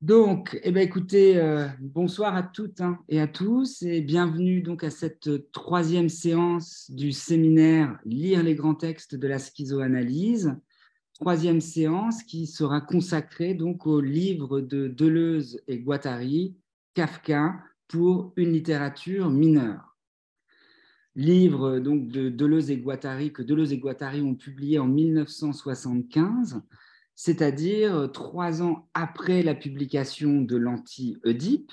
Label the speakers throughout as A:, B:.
A: Donc, eh ben, écoutez, euh, bonsoir à toutes hein, et à tous et bienvenue donc à cette troisième séance du séminaire Lire les grands textes de la schizoanalyse. Troisième séance qui sera consacrée donc au livre de Deleuze et Guattari, Kafka pour une littérature mineure. Livre donc de Deleuze et Guattari que Deleuze et Guattari ont publié en 1975 c'est-à-dire euh, trois ans après la publication de l'anti-Oedipe,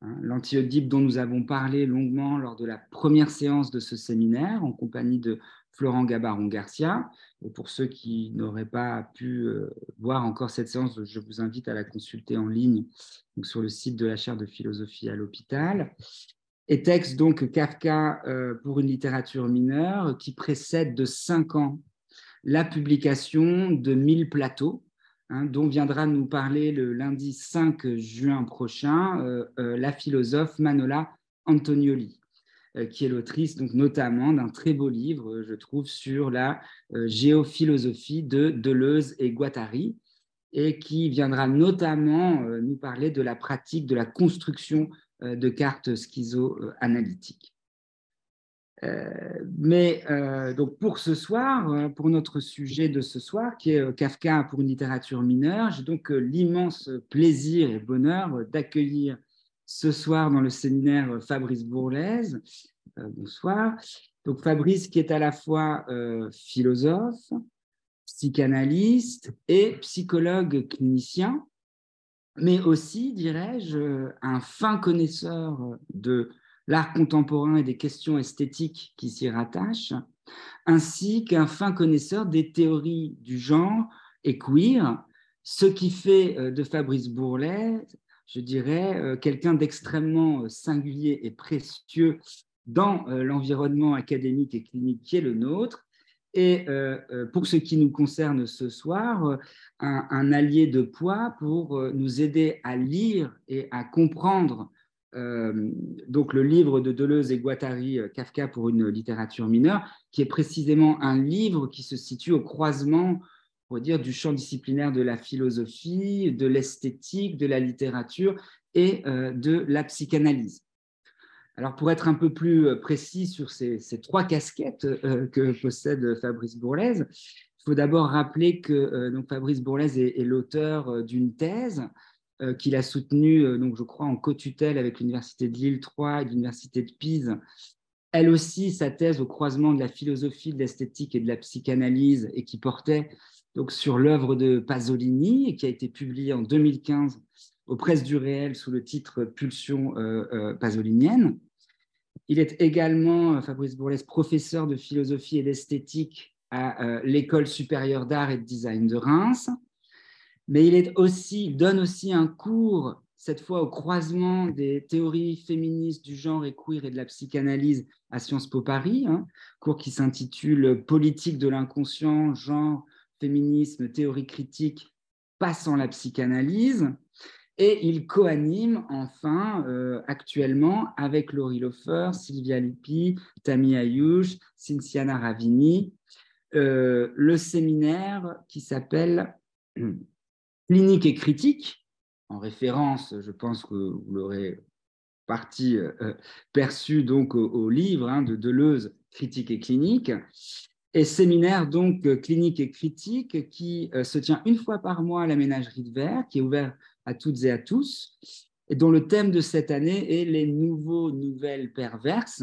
A: hein, l'anti-Oedipe dont nous avons parlé longuement lors de la première séance de ce séminaire en compagnie de Florent Gabaron-Garcia. Et pour ceux qui n'auraient pas pu euh, voir encore cette séance, je vous invite à la consulter en ligne sur le site de la chaire de philosophie à l'hôpital. Et texte donc Kafka euh, pour une littérature mineure qui précède de cinq ans la publication de 1000 plateaux, hein, dont viendra nous parler le lundi 5 juin prochain euh, euh, la philosophe Manola Antonioli, euh, qui est l'autrice notamment d'un très beau livre, je trouve, sur la géophilosophie de Deleuze et Guattari, et qui viendra notamment nous parler de la pratique de la construction de cartes schizoanalytiques. Euh, mais euh, donc pour ce soir, euh, pour notre sujet de ce soir, qui est Kafka pour une littérature mineure, j'ai donc l'immense plaisir et bonheur d'accueillir ce soir dans le séminaire Fabrice Bourlaise. bonsoir. Donc Fabrice qui est à la fois philosophe, psychanalyste et psychologue clinicien, mais aussi, dirais-je, un fin connaisseur de l'art contemporain et des questions esthétiques qui s'y rattachent, ainsi qu'un fin connaisseur des théories du genre et queer, ce qui fait euh, de Fabrice Bourlet, je dirais, euh, quelqu'un d'extrêmement euh, singulier et précieux dans l'environnement académique et clinique qui est le nôtre, et pour ce qui nous concerne ce soir, un, un allié de poids pour nous aider à lire et à comprendre euh, donc le livre de Deleuze et Guattari, euh, Kafka pour une littérature mineure, qui est précisément un livre qui se situe au croisement on dire, du champ disciplinaire de la philosophie, de l'esthétique, de la littérature et euh, de la psychanalyse. Alors pour être un peu plus précis sur ces, trois casquettes que possède Fabrice Bourlaise, il faut d'abord rappeler que donc Fabrice Bourlaise est l'auteur d'une thèse qu'il a soutenu, euh, donc je crois, en co-tutelle avec l'Université de Lille 3 et l'Université de Pise. Elle aussi, sa thèse au croisement de la philosophie, de l'esthétique et de la psychanalyse, et qui portait donc sur l'œuvre de Pasolini, et qui a été publiée en 2015 aux presses du réel sous le titre Pulsion euh, pasolinienne. Il est également, Fabrice Bourles, professeur de philosophie et d'esthétique à l'École supérieure d'art et de design de Reims mais il, aussi, donne aussi un cours, cette fois au croisement des théories féministes du genre et queer et de la psychanalyse à Sciences Po Paris, hein, cours qui s'intitule Politique de l'inconscient, genre, féminisme, théorie critique, passant la psychanalyse. Et il coanime enfin euh, actuellement avec Laurie Lofer, Sylvia Lupi, Tammy Ayush, Cynthiana Ravini, euh, le séminaire qui s'appelle clinique et critique, en référence, je pense que vous l'aurez partie euh, euh, perçu donc au, livre hein, de Deleuze, Critique et clinique, et séminaire donc clinique et critique qui euh, se tient une fois par mois à la ménagerie de Verre, qui est ouvert à toutes et à tous, et dont le thème de cette année est les nouveaux nouvelles perverses.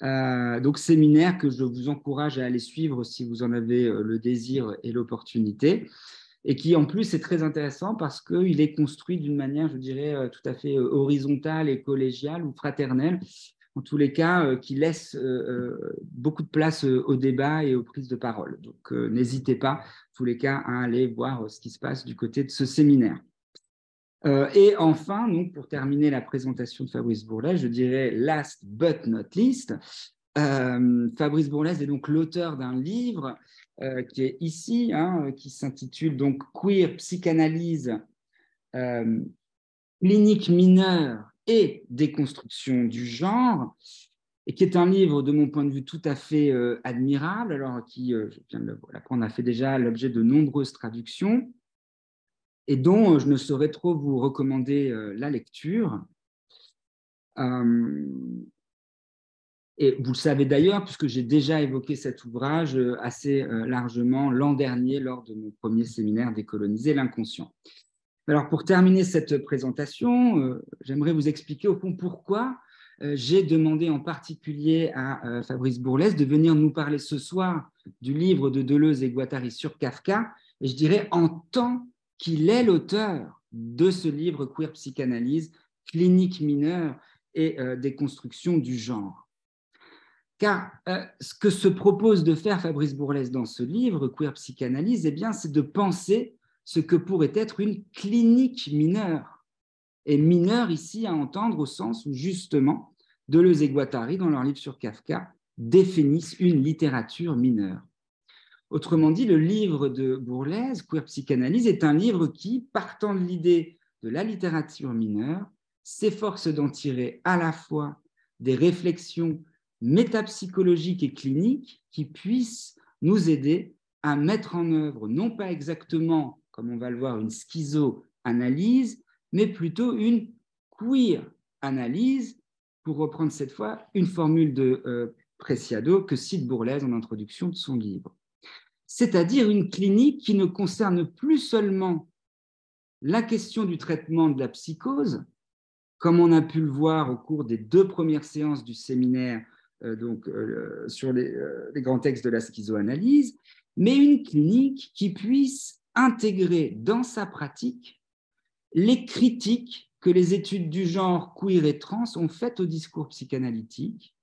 A: donc séminaire que je vous encourage à aller suivre si vous en avez le désir et l'opportunité et qui en plus est très intéressant parce qu'il est construit d'une manière, je dirais, euh, tout à fait euh, horizontale et collégiale ou fraternelle, en tous les cas, euh, qui laisse beaucoup de place au débat et aux prises de parole. Donc n'hésitez pas, en tous les cas, à aller voir ce qui se passe du côté de ce séminaire. et enfin, donc, pour terminer la présentation de Fabrice Bourlet, je dirais last but not least, Fabrice Bourlaise est donc l'auteur d'un livre euh, qui est ici, hein, qui s'intitule donc Queer Psychanalyse euh, clinique mineure et déconstruction du genre, et qui est un livre de mon point de vue tout à fait euh, admirable, alors qui, je viens de le a fait déjà l'objet de nombreuses traductions, et dont je ne saurais trop vous recommander la lecture. Et vous le savez d'ailleurs, puisque j'ai déjà évoqué cet ouvrage assez largement l'an dernier lors de mon premier séminaire Décoloniser l'inconscient. Alors, pour terminer cette présentation, j'aimerais vous expliquer au fond pourquoi j'ai demandé en particulier à Fabrice Bourlès de venir nous parler ce soir du livre de Deleuze et Guattari sur Kafka, et je dirais en tant qu'il est l'auteur de ce livre Queer Psychanalyse, clinique mineure et des constructions du genre. Car ce que se propose de faire Fabrice Bourlès dans ce livre, Queer Psychanalyse, eh bien, c'est de penser ce que pourrait être une clinique mineure et mineur ici à entendre au sens où justement Deleuze et Guattari, dans leur livre sur Kafka, définissent une littérature mineure. Autrement dit, le livre de Bourlaise, Queer Psychanalyse, est un livre qui, partant de l'idée de la littérature mineure, s'efforce d'en tirer à la fois des réflexions métapsychologiques et cliniques qui puissent nous aider à mettre en œuvre, non pas exactement, comme on va le voir, une schizo-analyse, mais plutôt une queer analyse, pour reprendre cette fois une formule de euh, Preciado que cite Bourlaise en introduction de son livre. C'est-à-dire une clinique qui ne concerne plus seulement la question du traitement de la psychose, comme on a pu le voir au cours des deux premières séances du séminaire donc, euh, sur les, les, grands textes de la schizoanalyse, mais une clinique qui puisse intégrer dans sa pratique les critiques que les études du genre queer et trans ont faites au discours psychanalytique,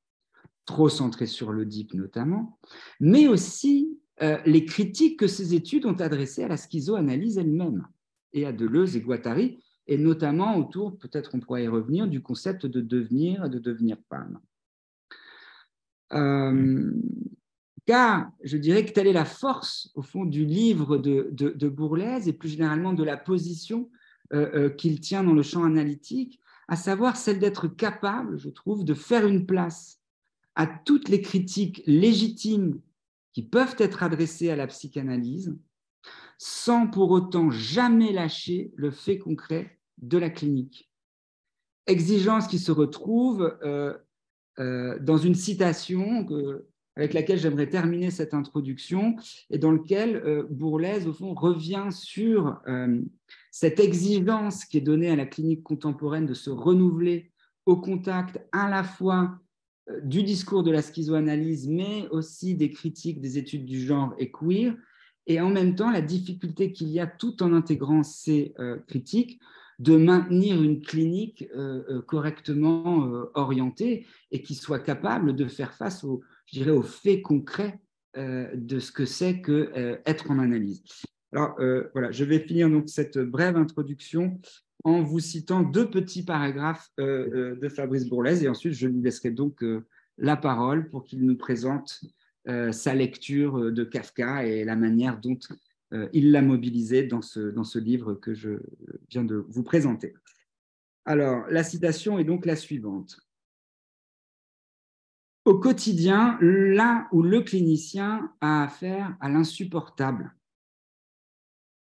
A: trop centré sur l'Oedipe notamment, mais aussi euh, les critiques que ces études ont adressées à la schizoanalyse elle-même et à Deleuze et Guattari, et notamment autour, peut-être on pourrait y revenir, du concept de devenir et de devenir femme. Euh, car je dirais que telle est la force, au fond, du livre de, de, de Bourlaise et plus généralement de la position euh, euh, qu'il tient dans le champ analytique, à savoir celle d'être capable, je trouve, de faire une place à toutes les critiques légitimes qui peuvent être adressées à la psychanalyse, sans pour autant jamais lâcher le fait concret de la clinique. Exigence qui se retrouve euh, dans une citation avec laquelle j'aimerais terminer cette introduction et dans lequel euh, revient sur euh, cette exigence qui est donnée à la clinique contemporaine de se renouveler au contact à la fois euh, du discours de la schizoanalyse, mais aussi des critiques des études du genre et queer, et en même temps la difficulté qu'il y a tout en intégrant ces critiques de maintenir une clinique correctement orientée et qui soit capable de faire face aux, je dirais, aux faits concrets euh, de ce que c'est que euh, être en analyse. Alors euh, voilà, je vais finir donc cette brève introduction en vous citant deux petits paragraphes de Fabrice Bourlaise et ensuite je lui laisserai donc la parole pour qu'il nous présente sa lecture de Kafka et la manière dont il l'a mobilisé dans ce, dans ce livre que je viens de vous présenter. Alors, la citation est donc la suivante au quotidien, là où le clinicien a affaire à l'insupportable,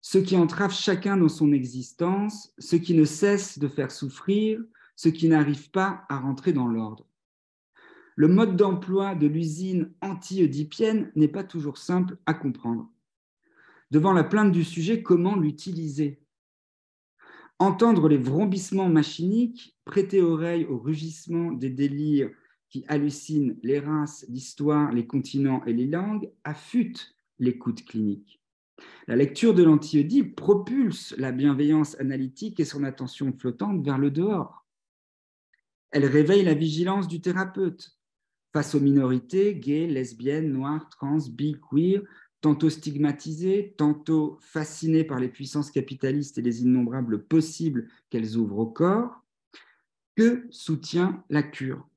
A: ce qui entrave chacun dans son existence, ce qui ne cesse de faire souffrir, ce qui n'arrive pas à rentrer dans l'ordre. Le mode d'emploi de l'usine anti-oedipienne n'est pas toujours simple à comprendre. Devant la plainte du sujet, comment l'utiliser? Entendre les vrombissements machiniques, prêter oreille au rugissement des délires qui hallucine les races, l'histoire, les continents et les langues, affûte l'écoute clinique. La lecture de l'anti propulse la bienveillance analytique et son attention flottante vers le dehors. Elle réveille la vigilance du thérapeute face aux minorités gays, lesbiennes, noires, trans, bi, queer, tantôt stigmatisées, tantôt fascinées par les puissances capitalistes et les innombrables possibles qu'elles ouvrent au corps. Que soutient la cure.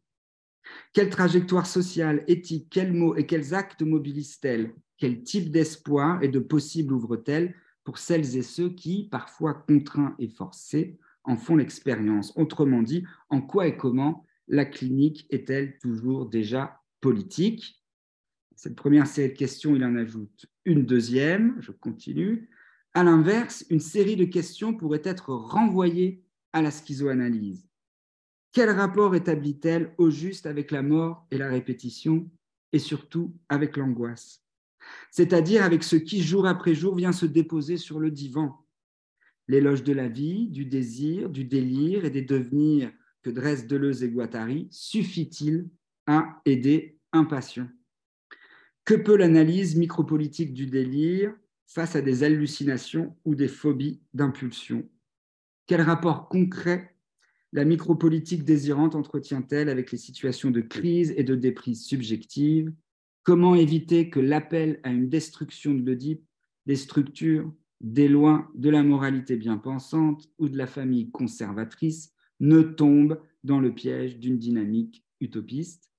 A: Quelle trajectoire sociale, éthique, quels mots et quels actes mobilise-t-elle Quel type d'espoir et de possible ouvre-t-elle pour celles et ceux qui, parfois contraints et forcés, en font l'expérience? Autrement dit, en quoi et comment la clinique est-elle toujours déjà politique? Cette première série de questions, il en ajoute une deuxième, je continue. À l'inverse, une série de questions pourrait être renvoyée à la schizoanalyse. Quel rapport établit-elle au juste avec la mort et la répétition, et surtout avec l'angoisse? C'est-à-dire avec ce qui, jour après jour, vient se déposer sur le divan. L'éloge de la vie, du désir, du délire et des devenirs que dressent Deleuze et Guattari suffit-il à aider un patient? Que peut l'analyse micropolitique du délire face à des hallucinations ou des phobies d'impulsion? Quel rapport concret la micropolitique désirante entretient-elle avec les situations de crise et de déprise subjective? Comment éviter que l'appel à une destruction de l'Oedipe, des structures, des lois, de la moralité bien pensante ou de la famille conservatrice ne tombe dans le piège d'une dynamique utopiste?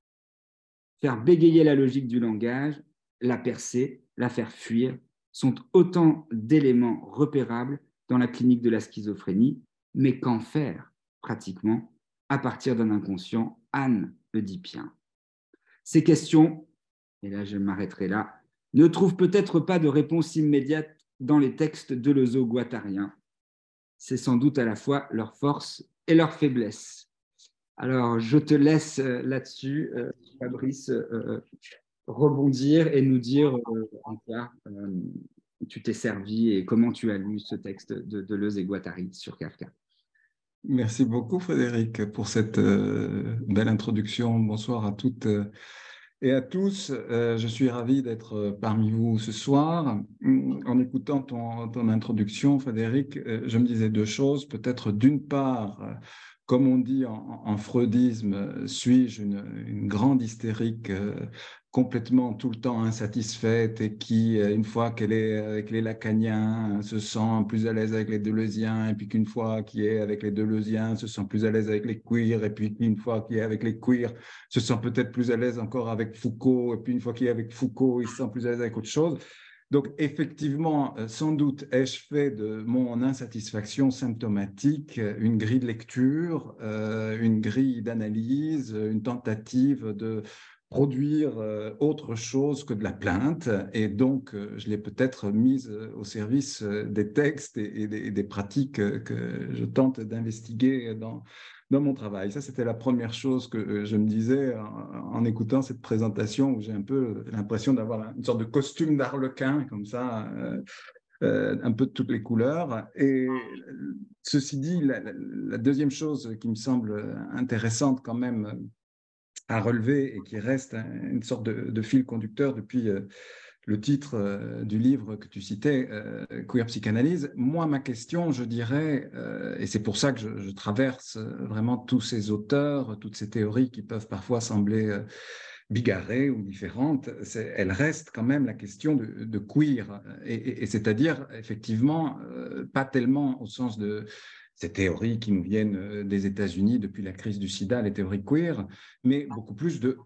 A: Faire bégayer la logique du langage, la percer, la faire fuir, sont autant d'éléments repérables dans la clinique de la schizophrénie, mais qu'en faire pratiquement à partir d'un inconscient Anne Oedipien Ces questions, et là je m'arrêterai là, ne trouvent peut-être pas de réponse immédiate dans les textes de guattariens. C'est sans doute à la fois leur force et leur faiblesse. Alors, je te laisse euh, là-dessus, euh, Fabrice, euh, rebondir et nous dire en quoi tu t'es servi et comment tu as lu ce texte de Deleuze et Guattari sur Kafka.
B: Merci beaucoup, Frédéric, pour cette belle introduction. Bonsoir à toutes et à tous. je suis ravi d'être parmi vous ce soir. En écoutant ton, ton introduction, Frédéric, je me disais deux choses. Peut-être d'une part, comme on dit en, freudisme, suis-je une, grande hystérique euh, complètement tout le temps insatisfaite et qui, euh, une fois qu'elle est avec les lacaniens, se sent plus à l'aise avec les deleuziens, et puis qu'une fois qu'il est avec les deleuziens, se sent plus à l'aise avec les queers, et puis une fois qu'il est avec les queers, se sent peut-être plus à l'aise encore avec Foucault, et puis une fois qu'il est avec Foucault, il se sent plus à l'aise avec autre chose. Donc, effectivement, euh, sans doute ai-je fait de mon insatisfaction symptomatique une grille de lecture, euh, une grille d'analyse, une tentative de produire euh, autre chose que de la plainte. Et donc, je l'ai peut-être mise au service des textes et des pratiques que je tente d'investiguer dans, dans mon travail. Ça, c'était la première chose que euh, je me disais en, écoutant cette présentation où j'ai un peu l'impression d'avoir une sorte de costume d'arlequin, comme ça, euh, euh, un peu de toutes les couleurs. Et ceci dit, la, deuxième chose qui me semble intéressante quand même à relever et qui reste une sorte de fil conducteur depuis le titre euh, du livre que tu citais, euh, Queer Psychanalyse. Moi, ma question, je dirais, euh, et c'est pour ça que je, traverse vraiment tous ces auteurs, toutes ces théories qui peuvent parfois sembler bigarrées ou différentes, elle reste quand même la question de, queer, et, c'est-à-dire effectivement pas tellement au sens de ces théories qui nous viennent des États-Unis depuis la crise du sida, les théories queer, mais beaucoup plus de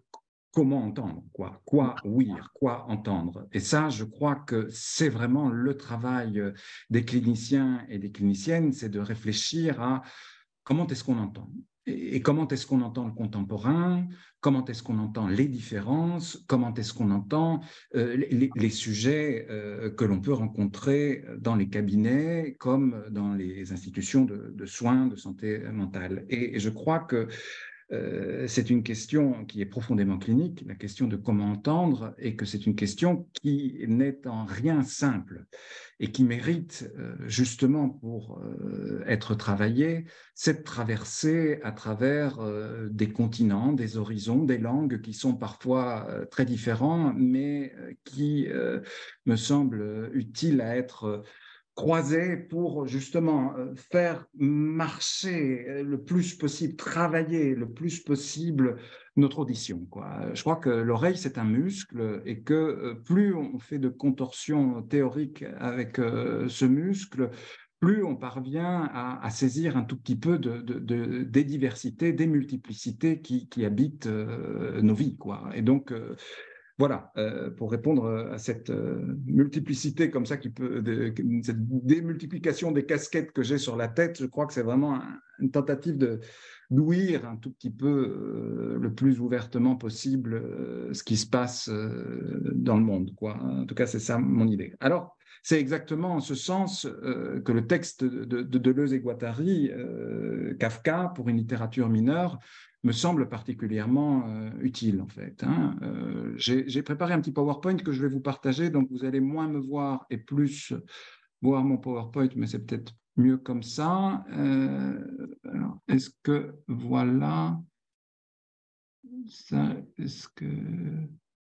B: comment entendre, quoi, quoi ouïr, quoi entendre. Et ça, je crois que c'est vraiment le travail euh, des cliniciens et des cliniciennes, c'est de réfléchir à comment est-ce qu'on entend et comment est-ce qu'on entend le contemporain, comment est-ce qu'on entend les différences, comment est-ce qu'on entend euh, les, sujets euh, que l'on peut rencontrer dans les cabinets comme dans les institutions de, soins de santé mentale? et je crois que euh, c'est une question qui est profondément clinique, la question de comment entendre, et que c'est une question qui n'est en rien simple et qui mérite euh, justement pour euh, être travaillée cette traversée à travers des continents, des horizons, des langues qui sont parfois très différents, mais qui me semblent utiles à être croiser pour justement euh, faire marcher euh, le plus possible, travailler le plus possible notre audition. Je crois que l'oreille, c'est un muscle et que euh, plus on fait de contorsions théoriques avec ce muscle, plus on parvient à, saisir un tout petit peu de, des diversités, des multiplicités qui, habitent nos vies. Et donc, voilà, euh, pour répondre à cette euh, multiplicité comme ça, qui peut, cette démultiplication des casquettes que j'ai sur la tête, je crois que c'est vraiment une tentative de d'ouïr un tout petit peu euh, le plus ouvertement possible ce qui se passe dans le monde. Quoi. En tout cas, c'est ça mon idée. Alors, c'est exactement en ce sens que le texte de, Deleuze et Guattari, Kafka, pour une littérature mineure, me semble particulièrement utile en fait. Hein. J'ai préparé un petit PowerPoint que je vais vous partager, donc vous allez moins me voir et plus voir mon PowerPoint, mais c'est peut-être mieux comme ça. Est-ce que voilà? Est-ce que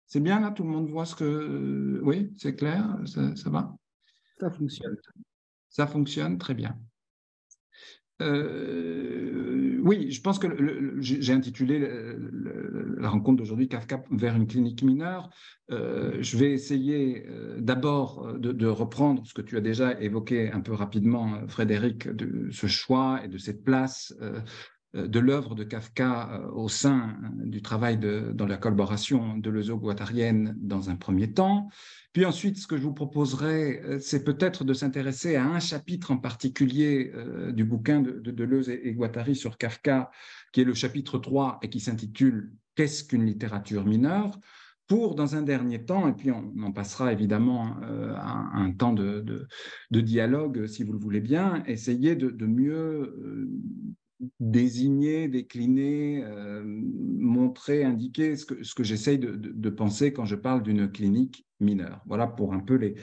B: c'est bien là? Tout le monde voit ce que. Oui, c'est clair ça, va?
A: Ça fonctionne.
B: Ça fonctionne très bien. Euh, oui, je pense que j'ai intitulé la rencontre d'aujourd'hui Kafka vers une clinique mineure. Euh, je vais essayer euh, d'abord de, reprendre ce que tu as déjà évoqué un peu rapidement, Frédéric, de ce choix et de cette place de l'œuvre de Kafka euh, au sein euh, du travail de, dans la collaboration de guattarienne dans un premier temps. Puis ensuite, ce que je vous proposerai, c'est peut-être de s'intéresser à un chapitre en particulier du bouquin de, Deleuze et, Guattari sur Kafka, qui est le chapitre 3 et qui s'intitule Qu'est-ce qu'une littérature mineure? pour, dans un dernier temps, et puis on en passera évidemment à un temps de, dialogue, si vous le voulez bien, essayer de, mieux désigner, décliner, euh, montrer, indiquer ce que, ce que j'essaye de, penser quand je parle d'une clinique mineure. Voilà pour un peu les,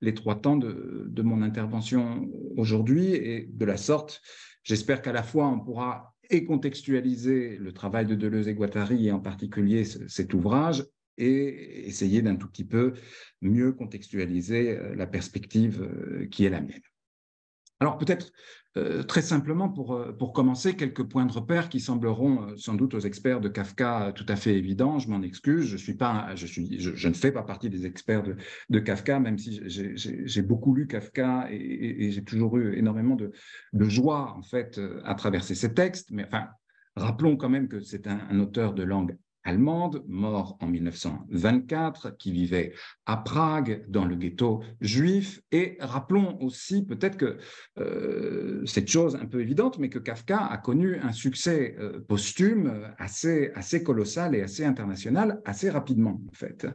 B: les trois temps de, de mon intervention aujourd'hui. Et de la sorte, j'espère qu'à la fois on pourra et contextualiser le travail de Deleuze et Guattari, et en particulier cet ouvrage, et essayer d'un tout petit peu mieux contextualiser euh, la perspective euh, qui est la mienne. Alors peut-être euh, très simplement pour, euh, pour commencer, quelques points de repère qui sembleront euh, sans doute aux experts de Kafka tout à fait évidents. Je m'en excuse, je, suis pas, je, ne fais pas partie des experts de, Kafka, même si j'ai beaucoup lu Kafka et, j'ai toujours eu énormément de, joie en fait à traverser ces textes. Mais rappelons quand même que c'est un auteur de langue allemande, mort en 1924, qui vivait à Prague, dans le ghetto juif. Et rappelons aussi peut-être que euh, cette chose un peu évidente, mais que Kafka a connu un succès euh, posthume assez, assez colossal et assez international assez rapidement, en fait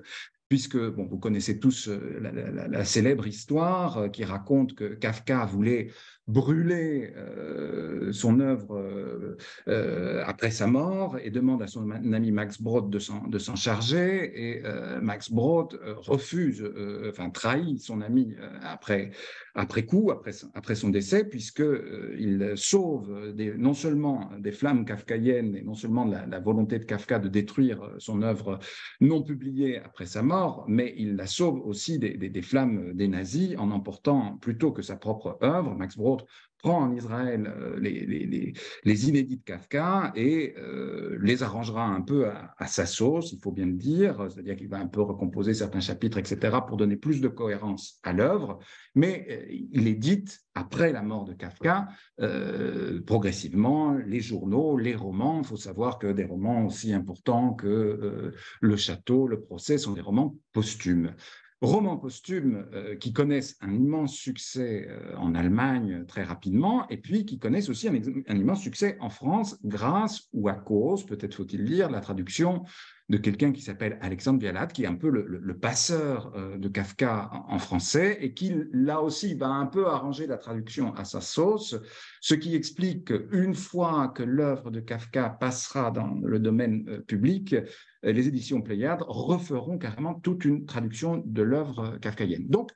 B: puisque bon, vous connaissez tous euh, la, célèbre histoire qui raconte que Kafka voulait brûler euh, son œuvre euh, euh, après sa mort et demande à son ami Max Brod de s'en charger. Et Max Brod refuse, enfin trahit son ami après, coup, après, après son décès, puisqu'il sauve non seulement des flammes kafkaïennes et non seulement la, la, volonté de Kafka de détruire son œuvre non publiée après sa mort, mais il la sauve aussi des flammes des nazis en emportant plutôt que sa propre œuvre. Max Brod prend en Israël euh, les, inédits de Kafka et euh, les arrangera un peu à, sa sauce, il faut bien le dire, c'est-à-dire qu'il va un peu recomposer certains chapitres, etc., pour donner plus de cohérence à l'œuvre, mais euh, il édite, après la mort de Kafka, progressivement les journaux, les romans. Il faut savoir que des romans aussi importants que Le Château, Le Procès sont des romans posthumes romans posthumes euh, qui connaissent un immense succès euh, en Allemagne très rapidement, et puis qui connaissent aussi un, immense succès en France grâce ou à cause, peut-être faut-il dire, la traduction de quelqu'un qui s'appelle Alexandre Vialat, qui est un peu le, passeur euh, de Kafka en, français et qui, là aussi, va un peu arranger la traduction à sa sauce, ce qui explique qu'une fois que l'œuvre de Kafka passera dans le domaine euh, public, euh, les éditions Pléiade referont carrément toute une traduction de l'œuvre kafkaïenne. Donc,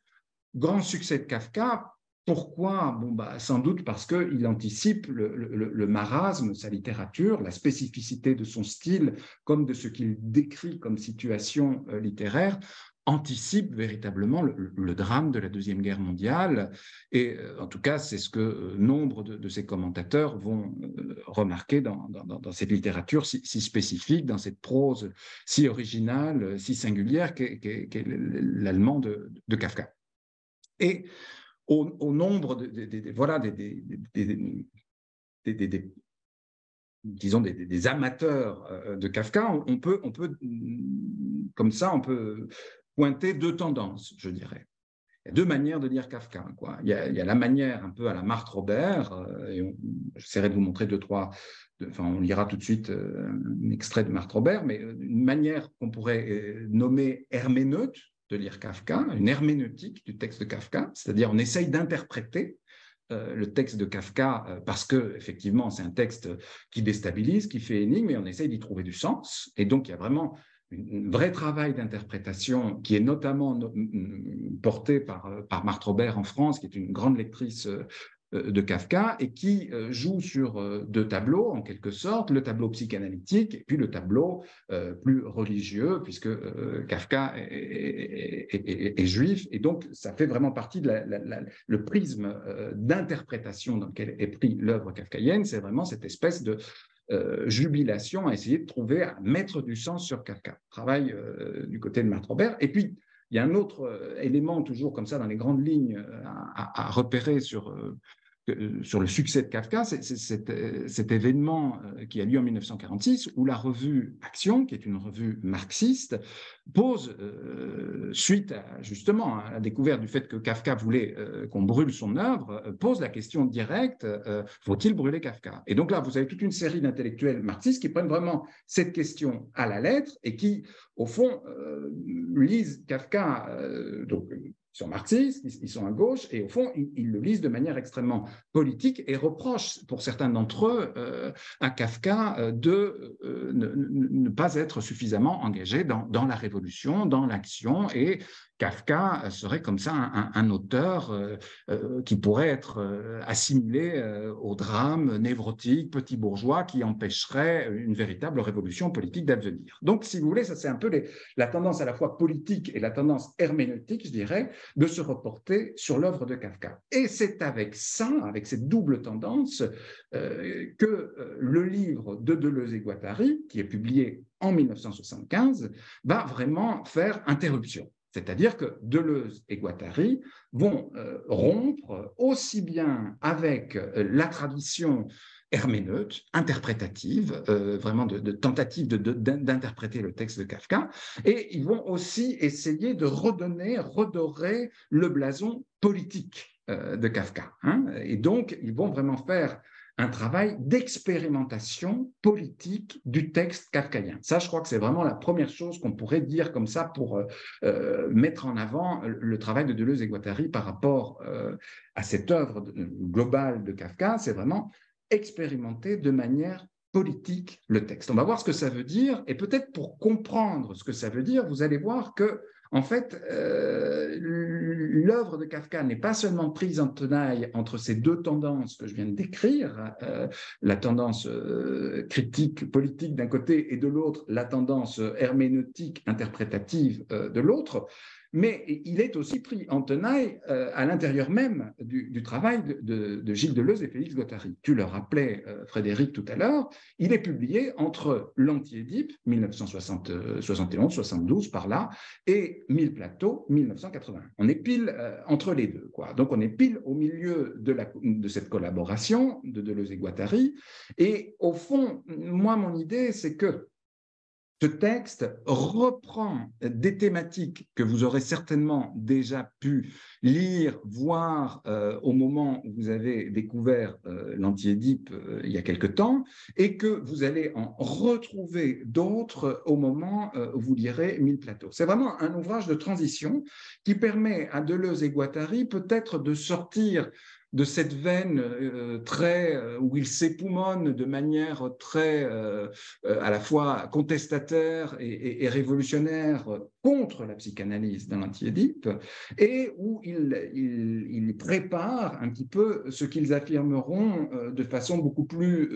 B: grand succès de Kafka, pourquoi? Bon, bah, Sans doute parce qu'il anticipe le, marasme, sa littérature, la spécificité de son style, comme de ce qu'il décrit comme situation euh, littéraire, anticipe véritablement le, drame de la Deuxième Guerre mondiale. Et euh, en tout cas, c'est ce que euh, nombre de, ses commentateurs vont remarquer dans, cette littérature si, spécifique, dans cette prose si originale, si singulière qu'est l'allemand de, de Kafka. Et au, nombre de, voilà, des, disons des, amateurs euh, de Kafka, on peut, on peut, comme ça, on peut pointer deux tendances, je dirais. Il y a deux manières de lire Kafka. Quoi. Il, y a, la manière un peu à la Marthe Robert, euh, et j'essaierai de vous montrer deux, trois, enfin, on lira tout de suite euh, un extrait de Marthe Robert, mais une manière qu'on pourrait nommer herméneute, de lire Kafka, une herméneutique du texte de Kafka, c'est-à-dire on essaye d'interpréter euh, le texte de Kafka euh, parce que effectivement c'est un texte qui déstabilise, qui fait énigme, et on essaye d'y trouver du sens. Et donc il y a vraiment un vrai travail d'interprétation qui est notamment porté par, par Marthe Robert en France, qui est une grande lectrice euh, de Kafka et qui euh, joue sur euh, deux tableaux en quelque sorte, le tableau psychanalytique et puis le tableau plus religieux puisque Kafka est, juif et donc ça fait vraiment partie de le prisme d'interprétation dans lequel est pris l'œuvre kafkaïenne, c'est vraiment cette espèce de jubilation à essayer de trouver, à mettre du sens sur Kafka. Travail du côté de Marthe Robert. Et puis, il y a un autre élément, toujours comme ça, dans les grandes lignes, à, à repérer sur euh, sur le succès de Kafka, c'est euh, cet, événement euh, qui a lieu en 1946 où la revue Action, qui est une revue marxiste, pose, suite à, justement à la découverte du fait que Kafka voulait qu'on brûle son œuvre, pose la question directe faut-il brûler Kafka? Et donc là, vous avez toute une série d'intellectuels marxistes qui prennent vraiment cette question à la lettre et qui, au fond, lisent Kafka. Sont marxistes, ils sont à gauche, et au fond, ils, le lisent de manière extrêmement politique et reprochent, pour certains d'entre eux, euh, à Kafka euh, de euh, ne, pas être suffisamment engagé dans la révolution, dans l'action, et Kafka serait comme ça un, auteur euh, euh, qui pourrait être euh, assimilé au drame névrotique, petit bourgeois, qui empêcherait une véritable révolution politique d'advenir. Donc, si vous voulez, ça c'est un peu la tendance à la fois politique et la tendance herméneutique, je dirais, de se reporter sur l'œuvre de Kafka. Et c'est avec ça, avec cette double tendance, que le livre de Deleuze et Guattari, qui est publié en 1975, va vraiment faire interruption. C'est-à-dire que Deleuze et Guattari vont euh, rompre aussi bien avec euh, la tradition herméneute, interprétative, euh, vraiment de, tentative d'interpréter le texte de Kafka, et ils vont aussi essayer de redonner, redorer le blason politique de Kafka. Hein. Et donc, ils vont vraiment faire un travail d'expérimentation politique du texte kafkaïen. Ça, je crois que c'est vraiment la première chose qu'on pourrait dire comme ça pour euh, euh, mettre en avant le travail de Deleuze et Guattari par rapport euh, à cette œuvre globale de Kafka. C'est vraiment expérimenter de manière politique le texte. On va voir ce que ça veut dire et peut-être pour comprendre ce que ça veut dire, vous allez voir que en fait, euh, l'œuvre de Kafka n'est pas seulement prise en tenaille entre ces deux tendances que je viens de décrire, euh, la tendance euh, critique politique d'un côté et de l'autre la tendance herméneutique interprétative de l'autre, mais il est aussi pris en tenaille euh, à l'intérieur même du, travail de, Gilles Deleuze et Félix Guattari. Tu le rappelais, euh, Frédéric, tout à l'heure, il est publié entre l'Anti-Édipe, 1971-72 par là, et Mille Plateaux, 1980. On est pile euh, entre les deux. Quoi. Donc on est pile au milieu de cette collaboration de Deleuze et Guattari. Et au fond, moi, mon idée, c'est que ce texte reprend des thématiques que vous aurez certainement déjà pu lire, voir euh, au moment où vous avez découvert euh, l'anti-édipe euh, il y a quelque temps, et que vous allez en retrouver d'autres au moment où vous lirez Mille plateaux. C'est vraiment un ouvrage de transition qui permet à Deleuze et Guattari peut-être de sortir de cette veine euh, très euh, où il s'époumonne de manière très euh, à la fois contestataire et, révolutionnaire contre la psychanalyse dans l'anti-Édipe et où il, il, prépare un petit peu ce qu'ils affirmeront de façon beaucoup plus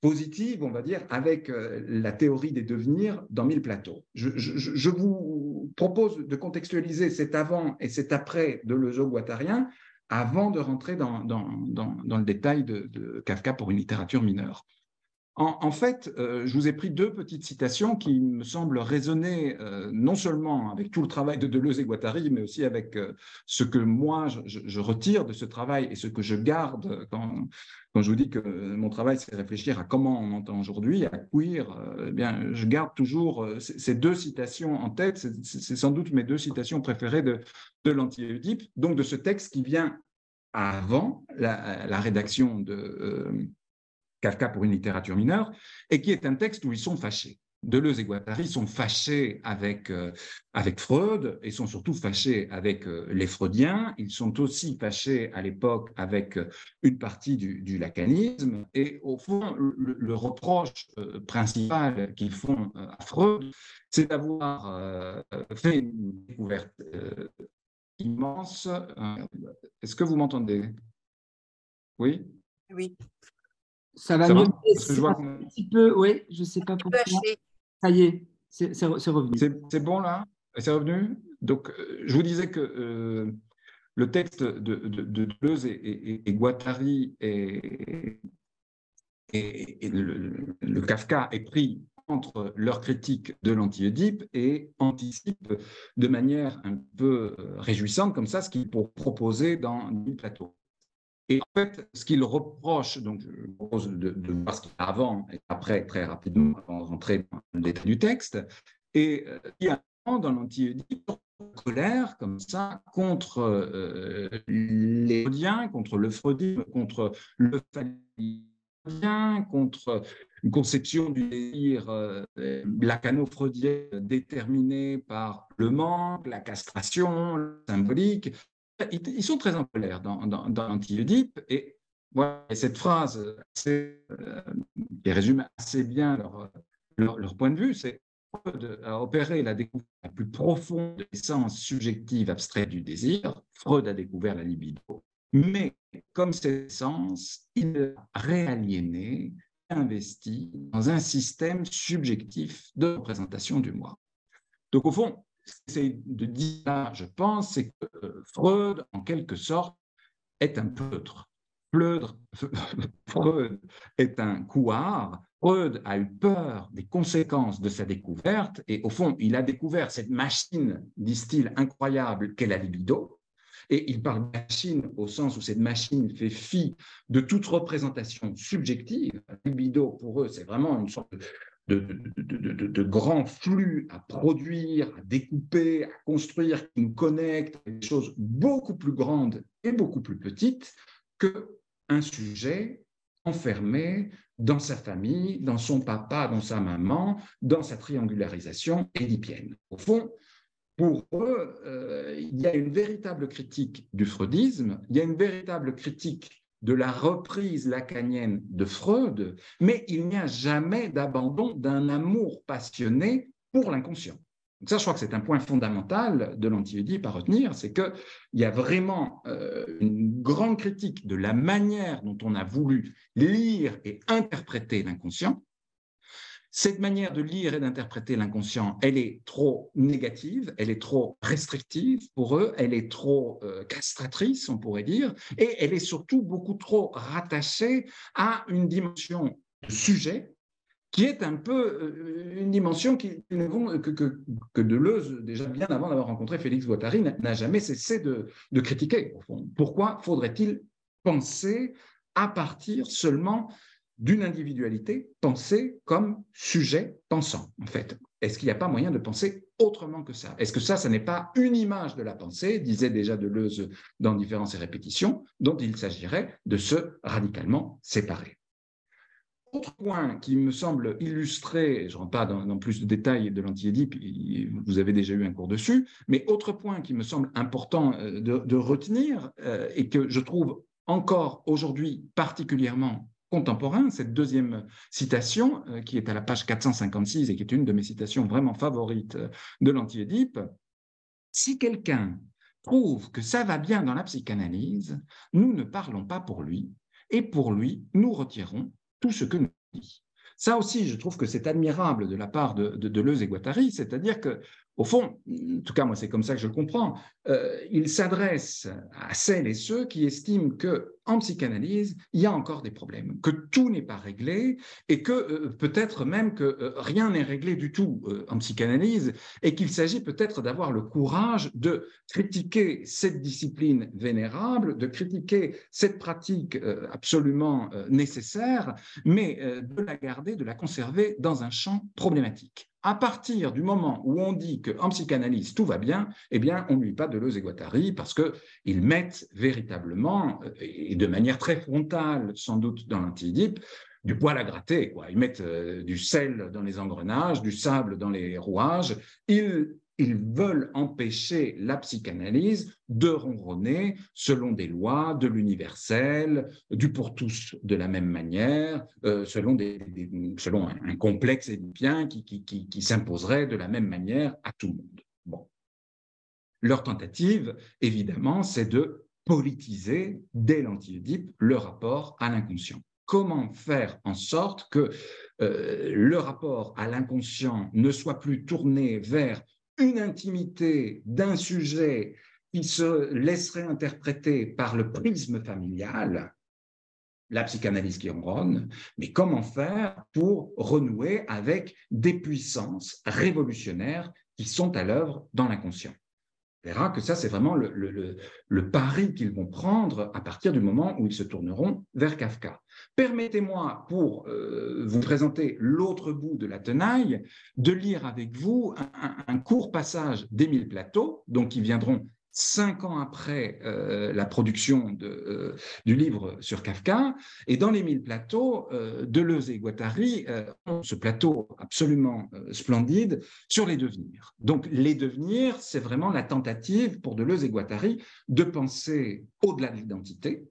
B: positive, on va dire, avec la théorie des devenirs dans Mille plateaux. Je, vous propose de contextualiser cet avant et cet après de Lezo guattarien avant de rentrer dans, le détail de, Kafka pour une littérature mineure. En, fait, euh, je vous ai pris deux petites citations qui me semblent résonner euh, non seulement avec tout le travail de Deleuze et Guattari, mais aussi avec euh, ce que moi je, retire de ce travail et ce que je garde quand, je vous dis que mon travail, c'est réfléchir à comment on entend aujourd'hui, à queer, eh bien, je garde toujours ces deux citations en tête. C'est sans doute mes deux citations préférées de, de l'anti-Oedipe, donc de ce texte qui vient avant la, rédaction de Kafka pour une littérature mineure, et qui est un texte où ils sont fâchés. Deleuze et Guattari sont fâchés avec, euh, avec Freud et sont surtout fâchés avec euh, les Freudiens. Ils sont aussi fâchés à l'époque avec euh, une partie du, du, lacanisme. Et au fond, le, reproche principal qu'ils font à Freud, c'est d'avoir fait une découverte immense. Est-ce que vous m'entendez? Oui?
C: Oui.
A: Ça va mieux. un petit peu, oui, je ne sais pas pourquoi. Ça y est, c'est revenu.
B: C'est bon là? C'est revenu? Donc, euh, je vous disais que euh, le texte de, de, de Deleuze et, Guattari et, le, Kafka est pris entre leur critique de l'anti-Oedipe et anticipe de manière un peu euh, réjouissante comme ça ce qu'il pour proposer dans le plateau. Et en fait, ce qu'il reproche, donc je propose de, voir ce qu'il y a avant et après, très rapidement, avant de dans le détail du texte, et euh, il y a dans l'anti-Oedipe colère comme ça contre euh, les freudiens, contre le freudisme, contre le phallien, contre une conception du désir euh, lacano-freudien déterminée par le manque, la castration, symbolique, ils sont très en colère dans, dans, dans Et voilà, cette phrase euh, qui résume assez bien leur, leur, point de vue, c'est Freud a opéré la découverte la plus profonde de l'essence subjective abstraite du désir. Freud a découvert la libido. Mais comme cette essence, il a réaliéné, investi dans un système subjectif de représentation du moi. Donc au fond, c'est de dire je pense, c'est que euh, Freud, en quelque sorte, est un peutre. Freud est un couard. Freud a eu peur des conséquences de sa découverte et au fond, il a découvert cette machine, disent-ils, incroyable qu'est la libido. Et il parle machine au sens où cette machine fait fi de toute représentation subjective. La libido, pour eux, c'est vraiment une sorte de, de, grands flux à produire, à découper, à construire, qui nous connectent à des choses beaucoup plus grandes et beaucoup plus petites qu'un sujet enfermé dans sa famille, dans son papa, dans sa maman, dans sa triangularisation édipienne. Au fond, pour eux, euh, il y a une véritable critique du freudisme, il y a une véritable critique de la reprise lacanienne de Freud, mais il n'y a jamais d'abandon d'un amour passionné pour l'inconscient. Donc ça, je crois que c'est un point fondamental de l'anti-Oedipe à retenir, c'est qu'il y a vraiment euh, une grande critique de la manière dont on a voulu lire et interpréter l'inconscient, cette manière de lire et d'interpréter l'inconscient, elle est trop négative, elle est trop restrictive pour eux, elle est trop euh, castratrice, on pourrait dire, et elle est surtout beaucoup trop rattachée à une dimension de sujet qui est un peu euh, une dimension qui, que, que, que, Deleuze, déjà bien avant d'avoir rencontré Félix Guattari, n'a jamais cessé de, de critiquer. Pourquoi faudrait-il penser à partir seulement d'une individualité pensée comme sujet pensant, en fait. Est-ce qu'il n'y a pas moyen de penser autrement que ça? Est-ce que ça, ça n'est pas une image de la pensée, disait déjà Deleuze dans Différences et répétitions, dont il s'agirait de se radicalement séparer? Autre point qui me semble illustrer, je ne rentre pas dans, plus de détails de l'anti-édipe, vous avez déjà eu un cours dessus, mais autre point qui me semble important euh, de, retenir euh, et que je trouve encore aujourd'hui particulièrement contemporain, cette deuxième citation, euh, qui est à la page 456 et qui est une de mes citations vraiment favorites euh, de l'anti-Édipe, si quelqu'un trouve que ça va bien dans la psychanalyse, nous ne parlons pas pour lui, et pour lui, nous retirons tout ce que nous dit. Ça aussi, je trouve que c'est admirable de la part de, de Deleuze et Guattari, c'est-à-dire que au fond, en tout cas moi c'est comme ça que je le comprends, euh, il s'adresse à celles et ceux qui estiment que en psychanalyse il y a encore des problèmes, que tout n'est pas réglé et que euh, peut-être même que euh, rien n'est réglé du tout en psychanalyse et qu'il s'agit peut-être d'avoir le courage de critiquer cette discipline vénérable, de critiquer cette pratique absolument nécessaire, mais de la garder, de la conserver dans un champ problématique à partir du moment où on dit qu'en psychanalyse tout va bien, eh bien, on ne lui pas de et Guattari parce qu'ils mettent véritablement, euh, et de manière très frontale sans doute dans l'anti du poil à gratter. Quoi. Ils mettent euh, du sel dans les engrenages, du sable dans les rouages. Ils, ils veulent empêcher la psychanalyse de ronronner selon des lois de l'universel, du pour tous de la même manière, euh, selon, un, complexe édipien qui s'imposerait de la même manière à tout le monde. Bon. Leur tentative, évidemment, c'est de politiser dès l'anti-Oedipe le rapport à l'inconscient comment faire en sorte que euh, le rapport à l'inconscient ne soit plus tourné vers une intimité d'un sujet qui se laisserait interpréter par le prisme familial, la psychanalyse qui ronronne, mais comment faire pour renouer avec des puissances révolutionnaires qui sont à l'œuvre dans l'inconscient verra que ça, c'est vraiment le, pari qu'ils vont prendre à partir du moment où ils se tourneront vers Kafka. Permettez-moi, pour euh, vous présenter l'autre bout de la tenaille, de lire avec vous un, court passage d'Émile Plateau, donc qui viendront cinq ans après euh, la production euh, du livre sur Kafka. Et dans les mille plateaux, euh, Deleuze et Guattari ont ce plateau absolument splendide sur les devenirs. Donc les devenirs, c'est vraiment la tentative pour Deleuze et Guattari de penser au-delà de l'identité,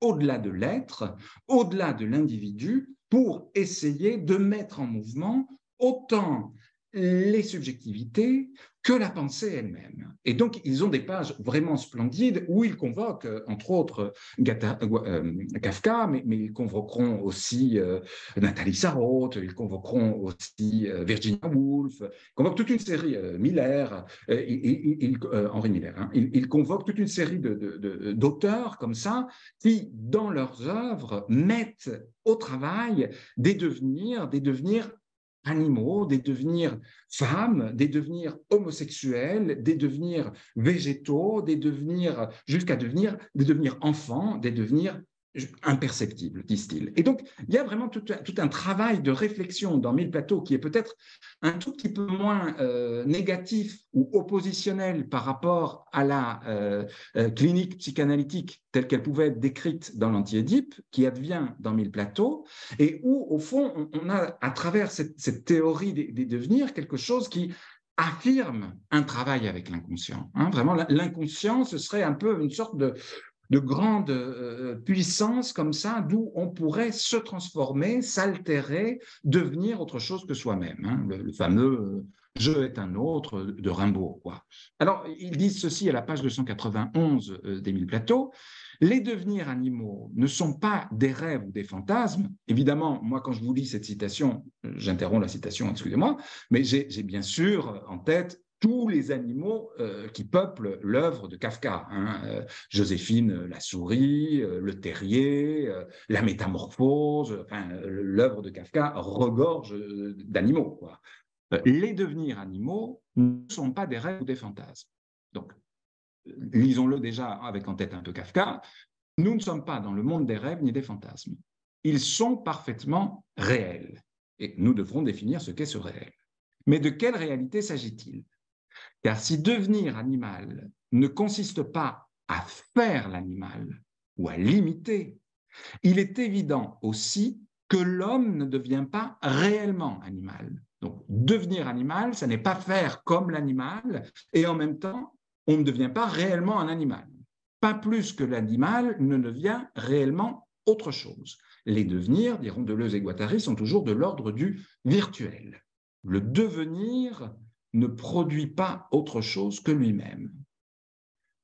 B: au-delà de l'être, au-delà de l'individu, pour essayer de mettre en mouvement autant les subjectivités que la pensée elle-même. Et donc, ils ont des pages vraiment splendides où ils convoquent, euh, entre autres, euh, Kafka, mais, ils convoqueront aussi euh, Nathalie Sarraute, ils convoqueront aussi Virginia Woolf, ils convoquent toute une série, Miller, Henri Miller, hein, ils, convoquent toute une série d'auteurs de, comme ça qui, dans leurs œuvres, mettent au travail des devenirs, des devenirs des devenirs femmes, des devenirs homosexuels, des devenirs végétaux, des devenirs jusqu'à devenir des devenirs enfants, des devenirs imperceptible, disent-ils. Et donc, il y a vraiment tout, un travail de réflexion dans Mille Plateaux qui est peut-être un tout petit peu moins euh, négatif ou oppositionnel par rapport à la euh, euh, clinique psychanalytique telle qu'elle pouvait être décrite dans l'anti-Édipe, qui advient dans Mille Plateaux, et où, au fond, on, a, à travers cette, théorie des, devenirs, quelque chose qui affirme un travail avec l'inconscient. Hein. vraiment, l'inconscient, ce serait un peu une sorte de, de grande euh, puissance comme ça, d'où on pourrait se transformer, s'altérer, devenir autre chose que soi-même. Hein. le, fameux euh, je est un autre de Rimbaud. Alors, ils disent ceci à la page 291 euh, d'Émile Plateau. Les devenirs animaux ne sont pas des rêves ou des fantasmes. Évidemment, moi, quand je vous lis cette citation, j'interromps la citation, excusez-moi, mais j'ai bien sûr en tête tous les animaux euh, qui peuplent l'œuvre de Kafka. Hein, euh, Joséphine euh, la souris, le terrier, la métamorphose, l'œuvre de Kafka regorge d'animaux. Les devenirs animaux ne sont pas des rêves ou des fantasmes. Donc, lisons-le déjà avec en tête un peu Kafka. Nous ne sommes pas dans le monde des rêves ni des fantasmes. Ils sont parfaitement réels. Et nous devrons définir ce qu'est ce réel. Mais de quelle réalité s'agit-il? Car si devenir animal ne consiste pas à faire l'animal ou à l'imiter, il est évident aussi que l'homme ne devient pas réellement animal. Donc, devenir animal, ça n'est pas faire comme l'animal, et en même temps, on ne devient pas réellement un animal. Pas plus que l'animal ne devient réellement autre chose. Les devenirs, diront Deleuze et Guattari, sont toujours de l'ordre du virtuel. Le devenir ne produit pas autre chose que lui-même.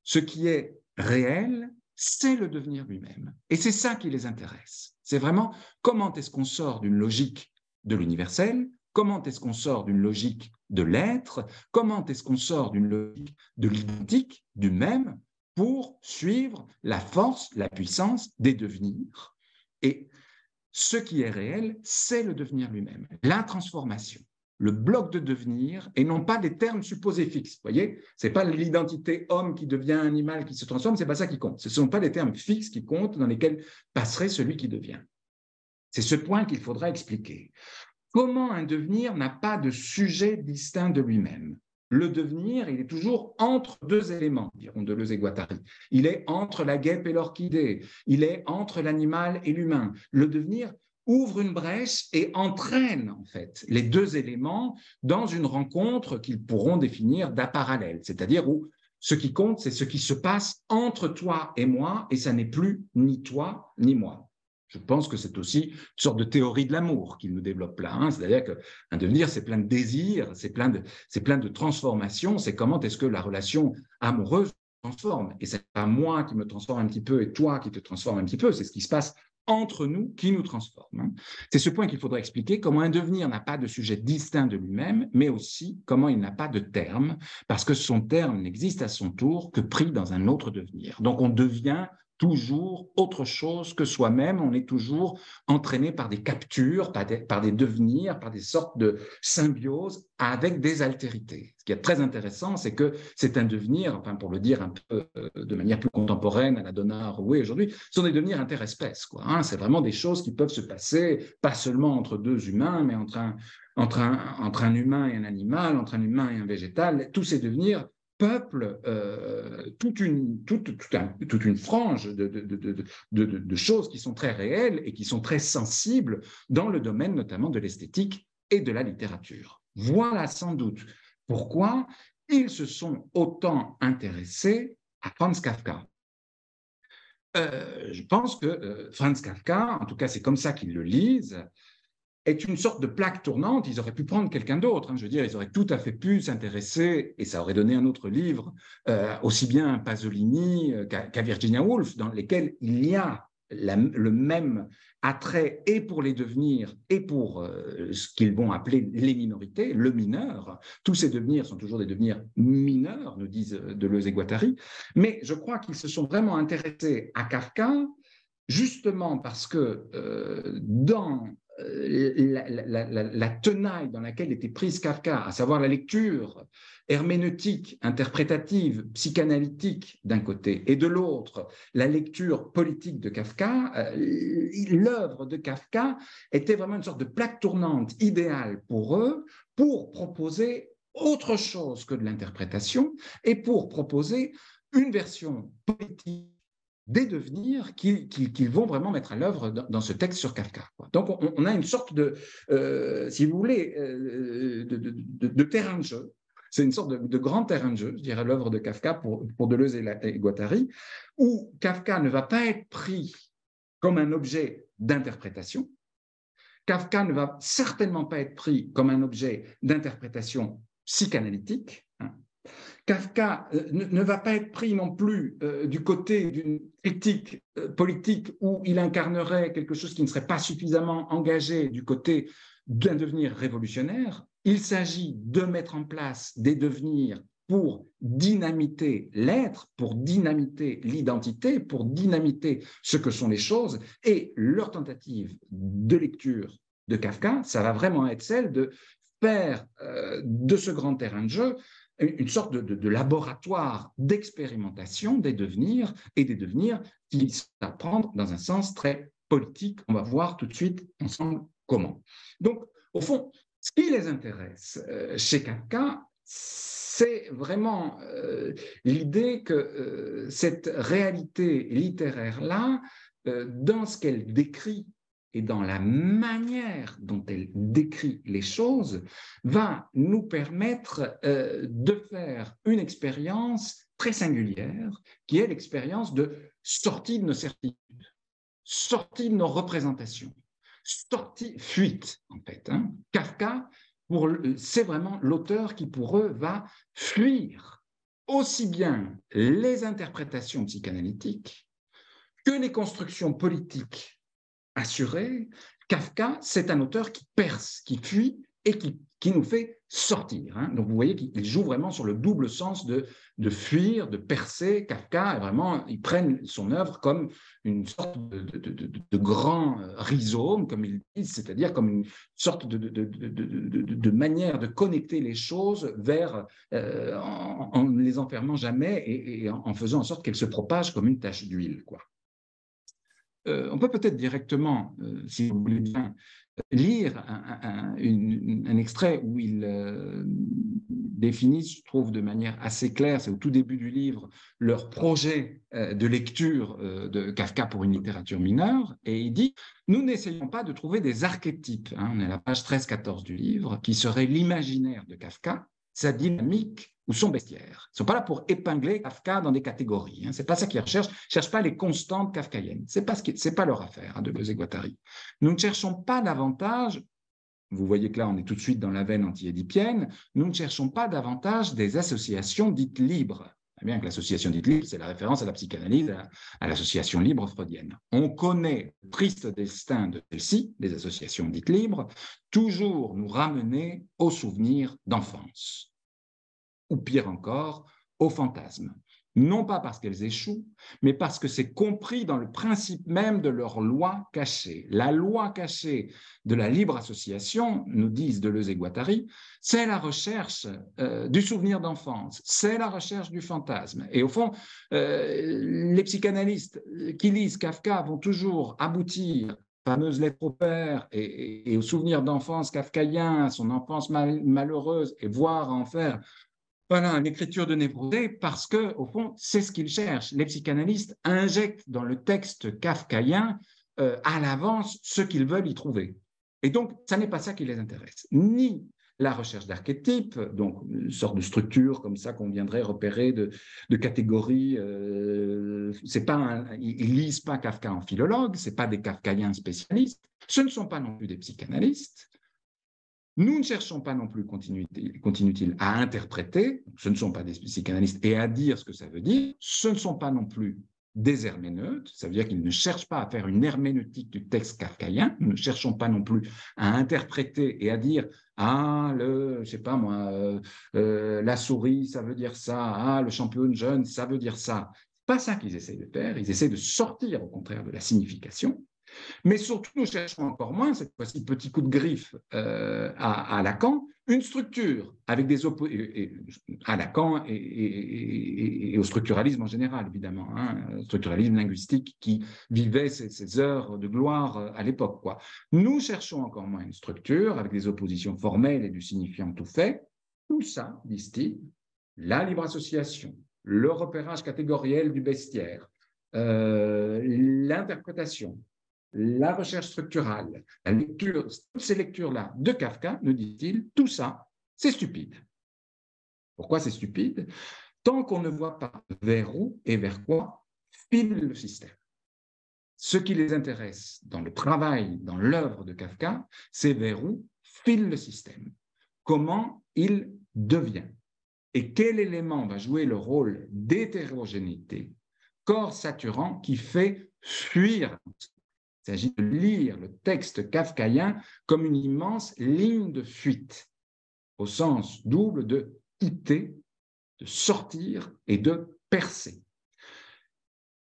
B: Ce qui est réel, c'est le devenir lui-même. Et c'est ça qui les intéresse. C'est vraiment comment est-ce qu'on sort d'une logique de l'universel, comment est-ce qu'on sort d'une logique de l'être, comment est-ce qu'on sort d'une logique de l'identique, du même, pour suivre la force, la puissance des devenirs. Et ce qui est réel, c'est le devenir lui-même, la transformation le bloc de devenir et non pas des termes supposés fixes. Vous voyez, c'est pas l'identité homme qui devient animal qui se transforme, c'est pas ça qui compte. Ce ne sont pas des termes fixes qui comptent dans lesquels passerait celui qui devient. C'est ce point qu'il faudra expliquer. Comment un devenir n'a pas de sujet distinct de lui-même? Le devenir, il est toujours entre deux éléments, diront Deleuze et Guattari. Il est entre la guêpe et l'orchidée. Il est entre l'animal et l'humain. Le devenir ouvre une brèche et entraîne en fait les deux éléments dans une rencontre qu'ils pourront définir d'apparallèle, c'est-à-dire où ce qui compte, c'est ce qui se passe entre toi et moi, et ça n'est plus ni toi ni moi. Je pense que c'est aussi une sorte de théorie de l'amour qu'il nous développe là. Hein. C'est-à-dire qu'un devenir, c'est plein de désirs, c'est plein de, c'est transformations. C'est comment est-ce que la relation amoureuse transforme. Et c'est pas moi qui me transforme un petit peu et toi qui te transforme un petit peu. C'est ce qui se passe entre nous qui nous transforme. Hein. C'est ce point qu'il faudra expliquer, comment un devenir n'a pas de sujet distinct de lui-même, mais aussi comment il n'a pas de terme, parce que son terme n'existe à son tour que pris dans un autre devenir. Donc on devient toujours autre chose que soi-même. On est toujours entraîné par des captures, par des, devenirs, par des sortes de symbioses avec des altérités. Ce qui est très intéressant, c'est que c'est un devenir, enfin pour le dire un peu euh, de manière plus contemporaine à la Donna oui aujourd'hui, ce sont des devenirs interespèces. Hein. C'est vraiment des choses qui peuvent se passer, pas seulement entre deux humains, mais entre un, entre un, entre un humain et un animal, entre un humain et un végétal. Tous ces devenirs peuple euh, toute, une, toute, toute, une frange de, de, de, choses qui sont très réelles et qui sont très sensibles dans le domaine notamment de l'esthétique et de la littérature. Voilà sans doute pourquoi ils se sont autant intéressés à Franz Kafka. Euh, je pense que euh, Franz Kafka, en tout cas c'est comme ça qu'ils le lisent, est une sorte de plaque tournante. Ils auraient pu prendre quelqu'un d'autre. Hein. Je veux dire, ils auraient tout à fait pu s'intéresser, et ça aurait donné un autre livre, euh, aussi bien à Pasolini euh, qu'à Virginia Woolf, dans lesquels il y a le même attrait et pour les devenirs et pour euh, ce qu'ils vont appeler les minorités, le mineur. Tous ces devenirs sont toujours des devenirs mineurs, nous disent Deleuze et Guattari. Mais je crois qu'ils se sont vraiment intéressés à Kafka justement parce que dans euh, la, tenaille dans laquelle était prise Kafka, à savoir la lecture herméneutique, interprétative, psychanalytique d'un côté, et de l'autre, la lecture politique de Kafka, euh, l'œuvre de Kafka était vraiment une sorte de plaque tournante idéale pour eux pour proposer autre chose que de l'interprétation et pour proposer une version politique des devenirs qu'ils vont vraiment mettre à l'œuvre dans, ce texte sur Kafka. Donc on, a une sorte de, euh, si vous voulez, euh, de, terrain de jeu. C'est une sorte de, grand terrain de jeu, je dirais, l'œuvre de Kafka pour, Deleuze et, Guattari, où Kafka ne va pas être pris comme un objet d'interprétation. Kafka ne va certainement pas être pris comme un objet d'interprétation psychanalytique. Hein. Kafka euh, ne, va pas être pris non plus euh, du côté d'une critique euh, politique où il incarnerait quelque chose qui ne serait pas suffisamment engagé du côté d'un devenir révolutionnaire. Il s'agit de mettre en place des devenirs pour dynamiter l'être, pour dynamiter l'identité, pour dynamiter ce que sont les choses. Et leur tentative de lecture de Kafka, ça va vraiment être celle de faire de ce grand terrain de jeu une sorte de, laboratoire d'expérimentation des devenirs et des devenirs qui s'apprendre dans un sens très politique. On va voir tout de suite ensemble comment. Donc, au fond, ce qui les intéresse euh, chez Kafka, c'est vraiment euh, l'idée que euh, cette réalité littéraire-là, dans ce qu'elle décrit et dans la manière dont elle décrit les choses, va nous permettre euh, de faire une expérience très singulière, qui est l'expérience de sortie de nos certitudes, sortie de nos représentations, sortie, fuite en fait. Hein. Kafka, c'est vraiment l'auteur qui pour eux va fuir aussi bien les interprétations psychanalytiques que les constructions politiques assuré, Kafka, c'est un auteur qui perce, qui fuit et qui, qui nous fait sortir. Hein. Donc vous voyez qu'il joue vraiment sur le double sens de, de fuir, de percer. Kafka, vraiment, il prennent son œuvre comme une sorte de, de, grand rhizome, comme ils disent, c'est-à-dire comme une sorte de, manière de connecter les choses vers, euh, en, ne les enfermant jamais et, et en faisant en sorte qu'elles se propagent comme une tache d'huile. quoi. On peut peut-être directement, si vous voulez bien, lire un, extrait où il euh, définit, je trouve de manière assez claire, c'est au tout début du livre, leur projet euh, de lecture euh, de Kafka pour une littérature mineure, et il dit, nous n'essayons pas de trouver des archétypes, hein, on est à la page 13-14 du livre, qui serait l'imaginaire de Kafka, sa dynamique ou son bestiaire. Ils ne sont pas là pour épingler Kafka dans des catégories. Hein. Ce n'est pas ça qu'ils recherchent. Ils ne cherchent pas les constantes kafkaïennes. Ce n'est pas, ce pas leur affaire, hein, de Deleuze et Guattari. Nous ne cherchons pas davantage, vous voyez que là, on est tout de suite dans la veine anti-édipienne, nous ne cherchons pas davantage des associations dites libres. Bien que l'association dite libre, c'est la référence à la psychanalyse, à, l'association libre freudienne. On connaît le triste destin de celle-ci, des associations dites libres, toujours nous ramener aux souvenirs d'enfance ou pire encore, aux fantasmes. Non pas parce qu'elles échouent, mais parce que c'est compris dans le principe même de leur loi cachée. La loi cachée de la libre association, nous disent Deleuze et Guattari, c'est la recherche euh, du souvenir d'enfance, c'est la recherche du fantasme. Et au fond, euh, les psychanalystes qui lisent Kafka vont toujours aboutir fameuse lettre au père et, au souvenir d'enfance kafkaïen, son enfance malheureuse, et voir en faire voilà, l'écriture de névrosé, parce que, au fond, c'est ce qu'ils cherchent. Les psychanalystes injectent dans le texte kafkaïen euh, à l'avance ce qu'ils veulent y trouver. Et donc, ça n'est pas ça qui les intéresse. Ni la recherche d'archétypes, donc une sorte de structure comme ça qu'on viendrait repérer de, catégories. Euh, c'est pas lisent pas Kafka en philologue, c'est pas des kafkaïens spécialistes. Ce ne sont pas non plus des psychanalystes. Nous ne cherchons pas non plus, continue-t-il, à interpréter, ce ne sont pas des psychanalystes, et à dire ce que ça veut dire, ce ne sont pas non plus des herméneutes, ça veut dire qu'ils ne cherchent pas à faire une herméneutique du texte kafkaïen, nous ne cherchons pas non plus à interpréter et à dire ah le je sais pas moi euh, euh, la souris ça veut dire ça, ah le champion jeune ça veut dire ça. Pas ça qu'ils essaient de faire, ils essaient de sortir au contraire de la signification mais surtout, nous cherchons encore moins, cette fois-ci, petit coup de griffe euh, à, Lacan, une structure avec des à Lacan et, au structuralisme en général, évidemment, hein, structuralisme linguistique qui vivait ses, heures de gloire euh, à l'époque. Nous cherchons encore moins une structure avec des oppositions formelles et du signifiant tout fait. Tout ça, disent-ils, la libre association, le repérage catégoriel du bestiaire, euh, l'interprétation, la recherche structurale, la lecture, ces lectures-là de Kafka, nous dit-il, tout ça, c'est stupide. Pourquoi c'est stupide? Tant qu'on ne voit pas vers où et vers quoi file le système. Ce qui les intéresse dans le travail, dans l'œuvre de Kafka, c'est vers où file le système. Comment il devient. Et quel élément va jouer le rôle d'hétérogénéité, corps saturant qui fait fuir il s'agit de lire le texte kafkaïen comme une immense ligne de fuite, au sens double de quitter, de sortir et de percer.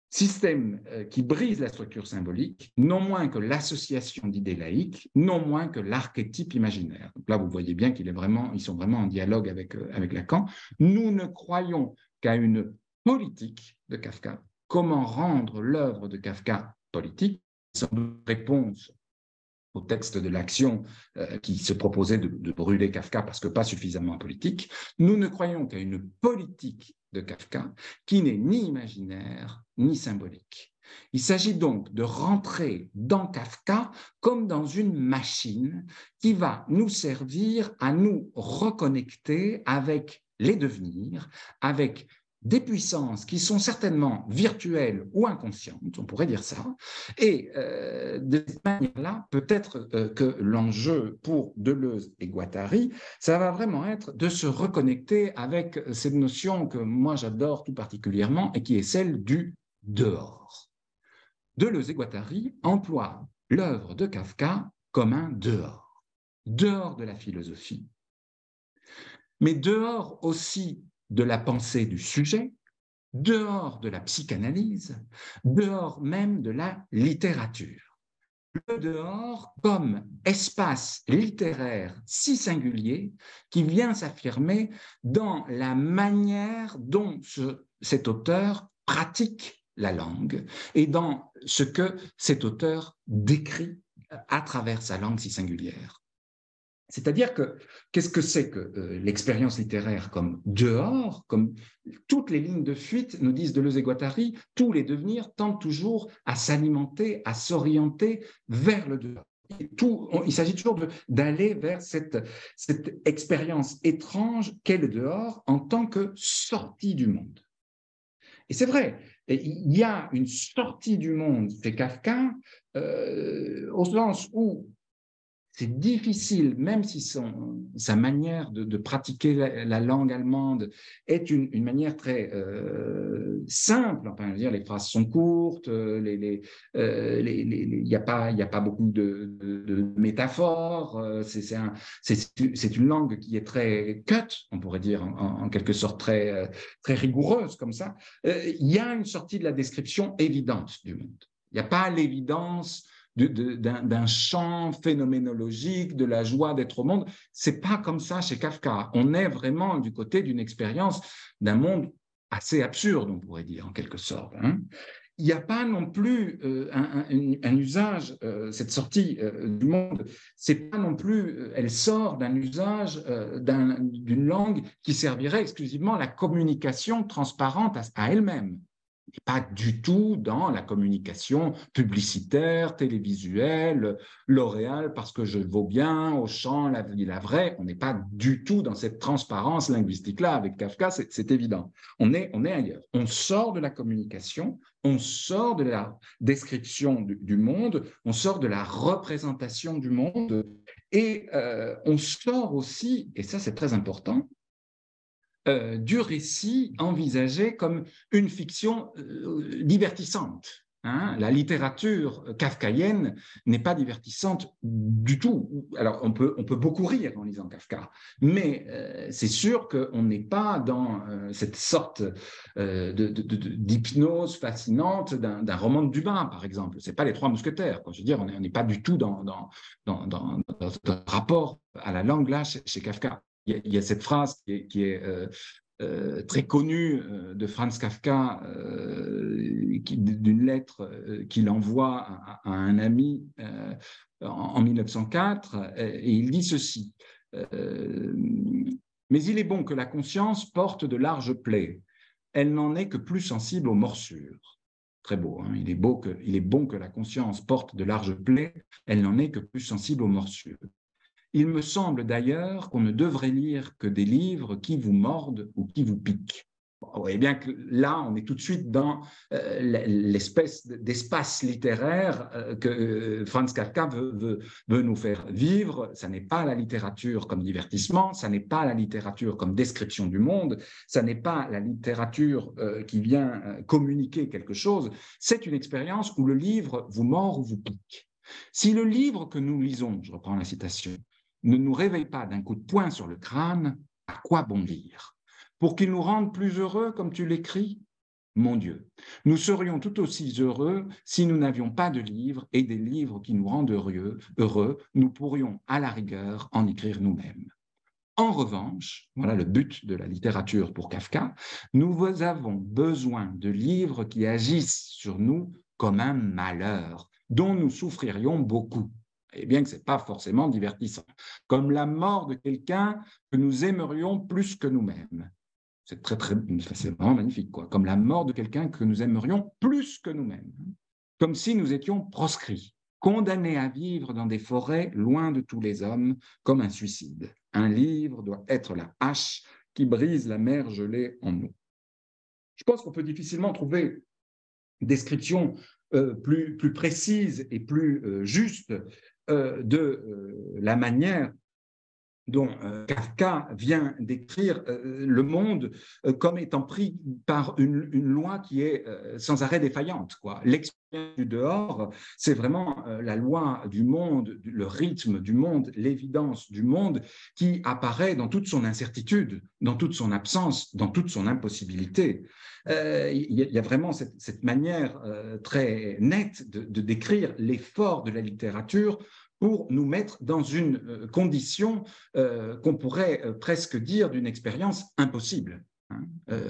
B: Système euh, qui brise la structure symbolique, non moins que l'association d'idées laïques, non moins que l'archétype imaginaire. là, vous voyez bien qu'ils sont vraiment en dialogue euh, avec Lacan. Nous ne croyons qu'à une politique de Kafka. Comment rendre l'œuvre de Kafka politique sans réponse au texte de l'action euh, qui se proposait de, brûler Kafka parce que pas suffisamment politique, nous ne croyons qu'à une politique de Kafka qui n'est ni imaginaire ni symbolique. Il s'agit donc de rentrer dans Kafka comme dans une machine qui va nous servir à nous reconnecter avec les devenirs, avec des puissances qui sont certainement virtuelles ou inconscientes, on pourrait dire ça. Et euh, de cette manière-là, peut-être euh, que l'enjeu pour Deleuze et Guattari, ça va vraiment être de se reconnecter avec cette notion que moi j'adore tout particulièrement et qui est celle du dehors. Deleuze et Guattari emploient l'œuvre de Kafka comme un dehors, dehors de la philosophie, mais dehors aussi de la pensée du sujet, dehors de la psychanalyse, dehors même de la littérature. Le dehors comme espace littéraire si singulier qui vient s'affirmer dans la manière dont cet auteur pratique la langue et dans ce que cet auteur décrit à travers sa langue si singulière. C'est-à-dire que qu'est-ce que c'est que euh, l'expérience littéraire comme dehors, comme toutes les lignes de fuite nous disent Deleuze et Guattari, tous les devenirs tentent toujours à s'alimenter, à s'orienter vers le dehors. il s'agit toujours d'aller vers cette, cette expérience étrange qu'est le dehors en tant que sortie du monde. Et c'est vrai, il y a une sortie du monde chez Kafka, euh, au sens où c'est difficile, même si sa manière de, pratiquer la, langue allemande est une, manière très euh, simple. Enfin, je veux dire, les phrases sont courtes, euh, il euh, n'y a, pas, beaucoup de, métaphores. c'est un, une langue qui est très cut, on pourrait dire, en, quelque sorte très rigoureuse comme ça. Il y a une sortie de la description évidente du monde. Il n'y a pas l'évidence d'un champ phénoménologique, de la joie d'être au monde. C'est pas comme ça chez Kafka. On est vraiment du côté d'une expérience d'un monde assez absurde, on pourrait dire en quelque sorte. Hein. Il n'y a pas non plus euh, un, usage, euh, cette sortie euh, du monde, c'est pas non plus, elle sort d'un usage d'une langue qui servirait exclusivement à la communication transparente à elle-même pas du tout dans la communication publicitaire, télévisuelle, L'Oréal parce que je vaux bien, au champ, la vie, la vraie. On n'est pas du tout dans cette transparence linguistique-là. Avec Kafka, c'est évident. On est, on est ailleurs. On sort de la communication, on sort de la description du, monde, on sort de la représentation du monde et euh, on sort aussi, et ça c'est très important, euh, du récit envisagé comme une fiction euh, divertissante. Hein. La littérature kafkaïenne n'est pas divertissante du tout. Alors, on peut, beaucoup rire en lisant Kafka, mais euh, c'est sûr qu'on n'est pas dans cette sorte d'hypnose fascinante d'un roman de Dumas, par exemple. Ce n'est pas Les Trois Mousquetaires. Je veux dire, on n'est pas du tout dans, dans, dans, rapport à la langue là chez Kafka il y, a cette phrase qui est, euh, euh, très connue euh, de Franz Kafka, d'une lettre qu'il envoie à, un ami en, 1904, et, il dit ceci. mais il est bon que la conscience porte de larges plaies. Elle n'en est que plus sensible aux morsures. Très beau, hein. il, est beau il est bon que la conscience porte de larges plaies, elle n'en est que plus sensible aux morsures. Il me semble d'ailleurs qu'on ne devrait lire que des livres qui vous mordent ou qui vous piquent. Vous voyez bien que là, on est tout de suite dans euh, l'espèce d'espace littéraire euh, que euh, Franz Kafka veut, nous faire vivre. Ça n'est pas la littérature comme divertissement, ça n'est pas la littérature comme description du monde, ça n'est pas la littérature qui vient communiquer quelque chose. C'est une expérience où le livre vous mord ou vous pique. Si le livre que nous lisons, je reprends la citation, ne nous réveille pas d'un coup de poing sur le crâne, à quoi bon lire Pour qu'il nous rende plus heureux, comme tu l'écris? Mon Dieu, nous serions tout aussi heureux si nous n'avions pas de livres et des livres qui nous rendent heureux, heureux, nous pourrions à la rigueur en écrire nous-mêmes. En revanche, voilà le but de la littérature pour Kafka, nous avons besoin de livres qui agissent sur nous comme un malheur, dont nous souffririons beaucoup et bien que ce n'est pas forcément divertissant. Comme la mort de quelqu'un que nous aimerions plus que nous-mêmes. C'est très, très, vraiment magnifique, quoi. Comme la mort de quelqu'un que nous aimerions plus que nous-mêmes. Comme si nous étions proscrits, condamnés à vivre dans des forêts loin de tous les hommes, comme un suicide. Un livre doit être la hache qui brise la mer gelée en nous. Je pense qu'on peut difficilement trouver description euh, plus, plus précise et plus euh, juste de euh, la manière dont euh, Kafka vient décrire le monde comme étant pris par une, loi qui est sans arrêt défaillante. L'expérience du dehors, c'est vraiment la loi du monde, le rythme du monde, l'évidence du monde qui apparaît dans toute son incertitude, dans toute son absence, dans toute son impossibilité. Il y, a vraiment cette, manière très nette de décrire l'effort de la littérature pour nous mettre dans une euh, condition euh, qu'on pourrait euh, presque dire d'une expérience impossible. Hein.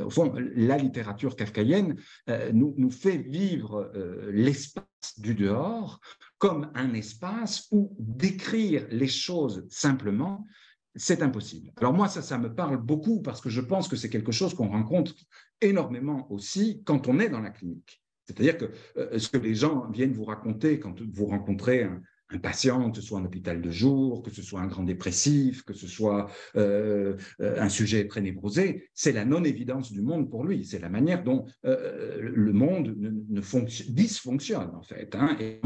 B: au fond, la littérature kafkaïenne nous, fait vivre l'espace du dehors comme un espace où décrire les choses simplement, c'est impossible. Alors moi, ça, ça me parle beaucoup parce que je pense que c'est quelque chose qu'on rencontre énormément aussi quand on est dans la clinique. C'est-à-dire que ce que les gens viennent vous raconter quand vous rencontrez un, un patient, que ce soit un hôpital de jour, que ce soit un grand dépressif, que ce soit euh, euh, un sujet très névrosé, c'est la non-évidence du monde pour lui. C'est la manière dont euh, le monde ne, dysfonctionne, en fait. Hein. et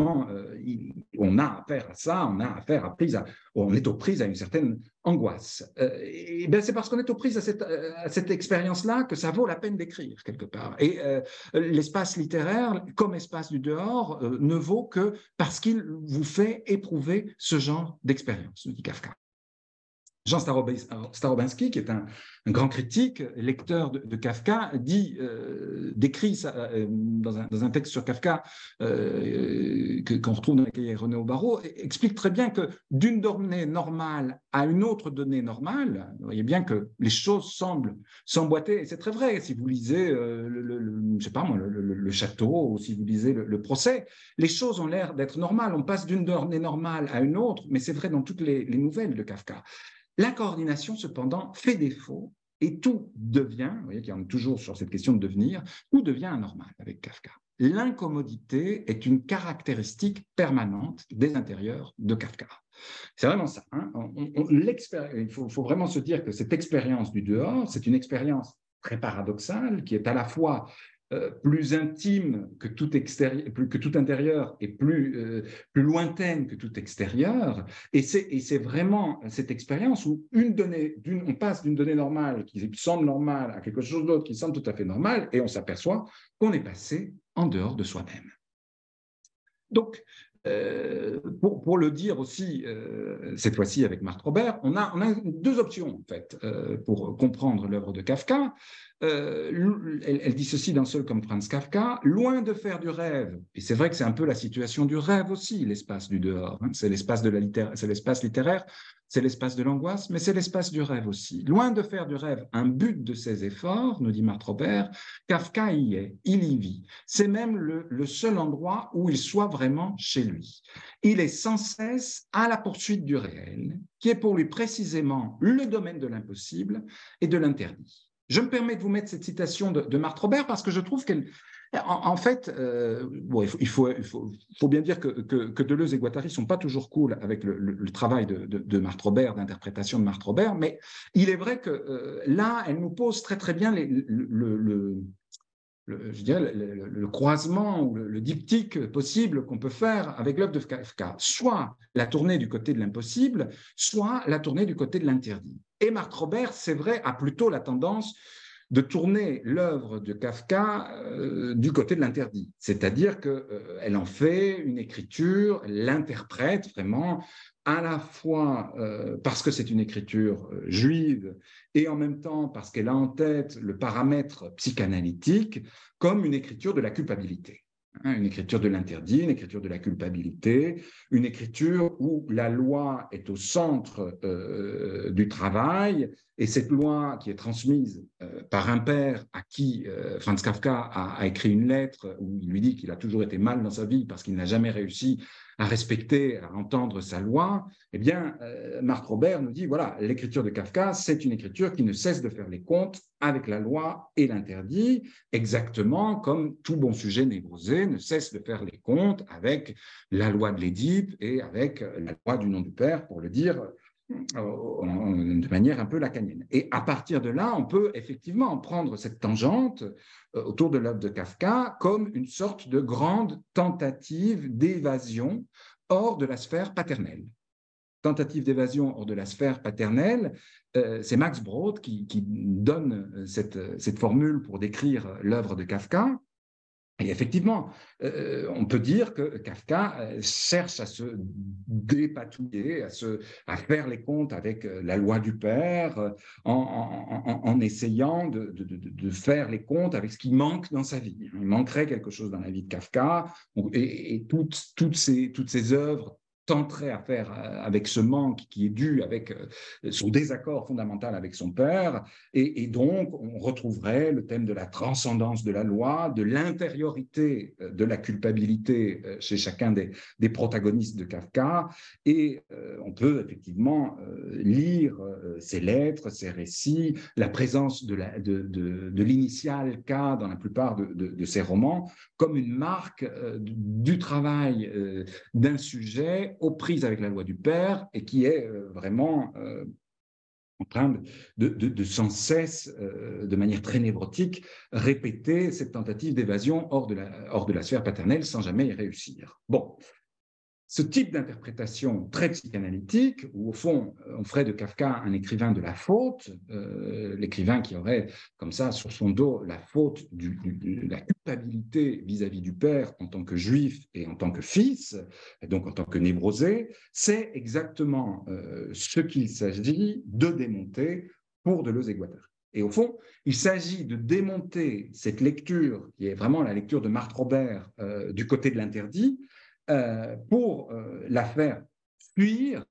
B: on a affaire à ça, on a affaire à prise on est aux prises à une certaine angoisse. et bien c'est parce qu'on est aux prises à cette, à cette expérience-là que ça vaut la peine d'écrire, quelque part. Et l'espace littéraire, comme espace du dehors, ne vaut que parce qu'il vous fait éprouver ce genre d'expérience, dit Kafka. Jean Starobinski, qui est un, grand critique, lecteur de, Kafka, dit, euh, décrit euh, dans, un, texte sur Kafka euh, qu'on retrouve dans la cahier René Barreau, explique très bien que d'une donnée normale à une autre donnée normale, vous voyez bien que les choses semblent s'emboîter, et c'est très vrai, si vous lisez, le, château, ou si vous lisez le, procès, les choses ont l'air d'être normales, on passe d'une donnée normale à une autre, mais c'est vrai dans toutes les nouvelles de Kafka. La coordination, cependant, fait défaut et tout devient, vous voyez qu'il y en a toujours sur cette question de devenir, tout devient anormal avec Kafka. L'incommodité est une caractéristique permanente des intérieurs de Kafka. C'est vraiment ça. Hein. il faut, faut, vraiment se dire que cette expérience du dehors, c'est une expérience très paradoxale qui est à la fois euh, plus intime que tout, extérieur, que tout intérieur et plus, euh, plus lointaine que tout extérieur. Et c'est vraiment cette expérience où une donnée, on passe d'une donnée normale qui semble normale à quelque chose d'autre qui semble tout à fait normal et on s'aperçoit qu'on est passé en dehors de soi-même. Donc, euh, pour, le dire aussi, cette fois-ci avec Marthe Robert, on a, deux options en fait pour comprendre l'œuvre de Kafka. Euh, elle, dit ceci d'un seul comme Franz Kafka, loin de faire du rêve, et c'est vrai que c'est un peu la situation du rêve aussi, l'espace du dehors, hein. c'est l'espace littéraire, c'est l'espace de l'angoisse, mais c'est l'espace du rêve aussi. Loin de faire du rêve un but de ses efforts, nous dit Marthe Robert, Kafka y est, il y vit. C'est même le, seul endroit où il soit vraiment chez lui. Il est sans cesse à la poursuite du réel, qui est pour lui précisément le domaine de l'impossible et de l'interdit. Je me permets de vous mettre cette citation de, Marthe Robert parce que je trouve qu'elle, en, fait, euh, il, faut, bien dire que, Deleuze et Guattari ne sont pas toujours cool avec le, travail de, de, Marthe Robert, d'interprétation de Marthe Robert, mais il est vrai que euh, là, elle nous pose très très bien le, le, croisement ou le, diptyque possible qu'on peut faire avec l'œuvre de Kafka, soit la tournée du côté de l'impossible, soit la tournée du côté de l'interdit. Et Marc Robert, c'est vrai, a plutôt la tendance de tourner l'œuvre de Kafka euh, du côté de l'interdit, c'est-à-dire qu'elle euh, en fait une écriture, l'interprète vraiment à la fois euh, parce que c'est une écriture juive et en même temps parce qu'elle a en tête le paramètre psychanalytique comme une écriture de la culpabilité. Hein, une écriture de l'interdit, une écriture de la culpabilité, une écriture où la loi est au centre euh, du travail, et cette loi qui est transmise euh, par un père à qui euh, Franz Kafka a, écrit une lettre où il lui dit qu'il a toujours été mal dans sa vie parce qu'il n'a jamais réussi à respecter, à entendre sa loi, eh bien, euh, Marc Robert nous dit, voilà, l'écriture de Kafka, c'est une écriture qui ne cesse de faire les comptes avec la loi et l'interdit, exactement comme tout bon sujet névrosé ne cesse de faire les comptes avec la loi de l'Édipe et avec la loi du nom du Père, pour le dire de manière un peu lacanienne. Et à partir de là, on peut effectivement prendre cette tangente euh, autour de l'œuvre de Kafka comme une sorte de grande tentative d'évasion hors de la sphère paternelle. Tentative d'évasion hors de la sphère paternelle, euh, c'est Max Brod qui, donne cette, formule pour décrire l'œuvre de Kafka. Et effectivement, euh, on peut dire que Kafka euh, cherche à se dépatouiller, à, se, à faire les comptes avec euh, la loi du père, en, essayant de, faire les comptes avec ce qui manque dans sa vie. Il manquerait quelque chose dans la vie de Kafka, et, toutes, toutes, ces, toutes ces œuvres tenterait à faire euh, avec ce manque qui est dû avec euh, son désaccord fondamental avec son père. Et, donc, on retrouverait le thème de la transcendance de la loi, de l'intériorité euh, de la culpabilité chez chacun des, des protagonistes de Kafka. Et on peut effectivement lire ses lettres, ses récits, la présence de l'initial de, de, K dans la plupart de, de, ses romans comme une marque du travail d'un sujet aux prises avec la loi du Père et qui est euh, vraiment euh, en train de, sans cesse, euh, de manière très névrotique, répéter cette tentative d'évasion hors, de la, hors de la sphère paternelle sans jamais y réussir. Bon, ce type d'interprétation très psychanalytique, où au fond, on ferait de Kafka un écrivain de la faute, euh, l'écrivain qui aurait comme ça sur son dos la faute la culpabilité vis-à-vis du père en tant que juif et en tant que fils, et donc en tant que névrosé, c'est exactement euh, ce qu'il s'agit de démonter pour Deleuze-et-Guattari. Et au fond, il s'agit de démonter cette lecture, qui est vraiment la lecture de Marthe Robert euh, du côté de l'interdit, euh, pour euh, la faire fuir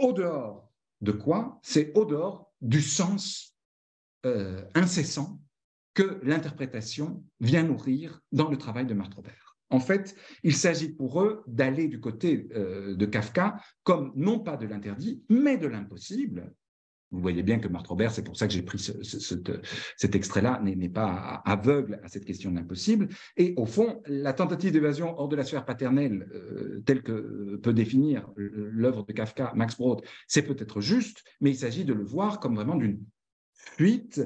B: au dehors de quoi? C'est au dehors du sens euh, incessant que l'interprétation vient nourrir dans le travail de Marthe Robert. En fait, il s'agit pour eux d'aller du côté de Kafka comme non pas de l'interdit, mais de l'impossible, vous voyez bien que Marthe Robert, c'est pour ça que j'ai pris cet extrait-là, n'est pas aveugle à cette question de l'impossible. Et au fond, la tentative d'évasion hors de la sphère paternelle, euh, telle que peut définir l'œuvre de Kafka, Max Brod, c'est peut-être juste, mais il s'agit de le voir comme vraiment d'une fuite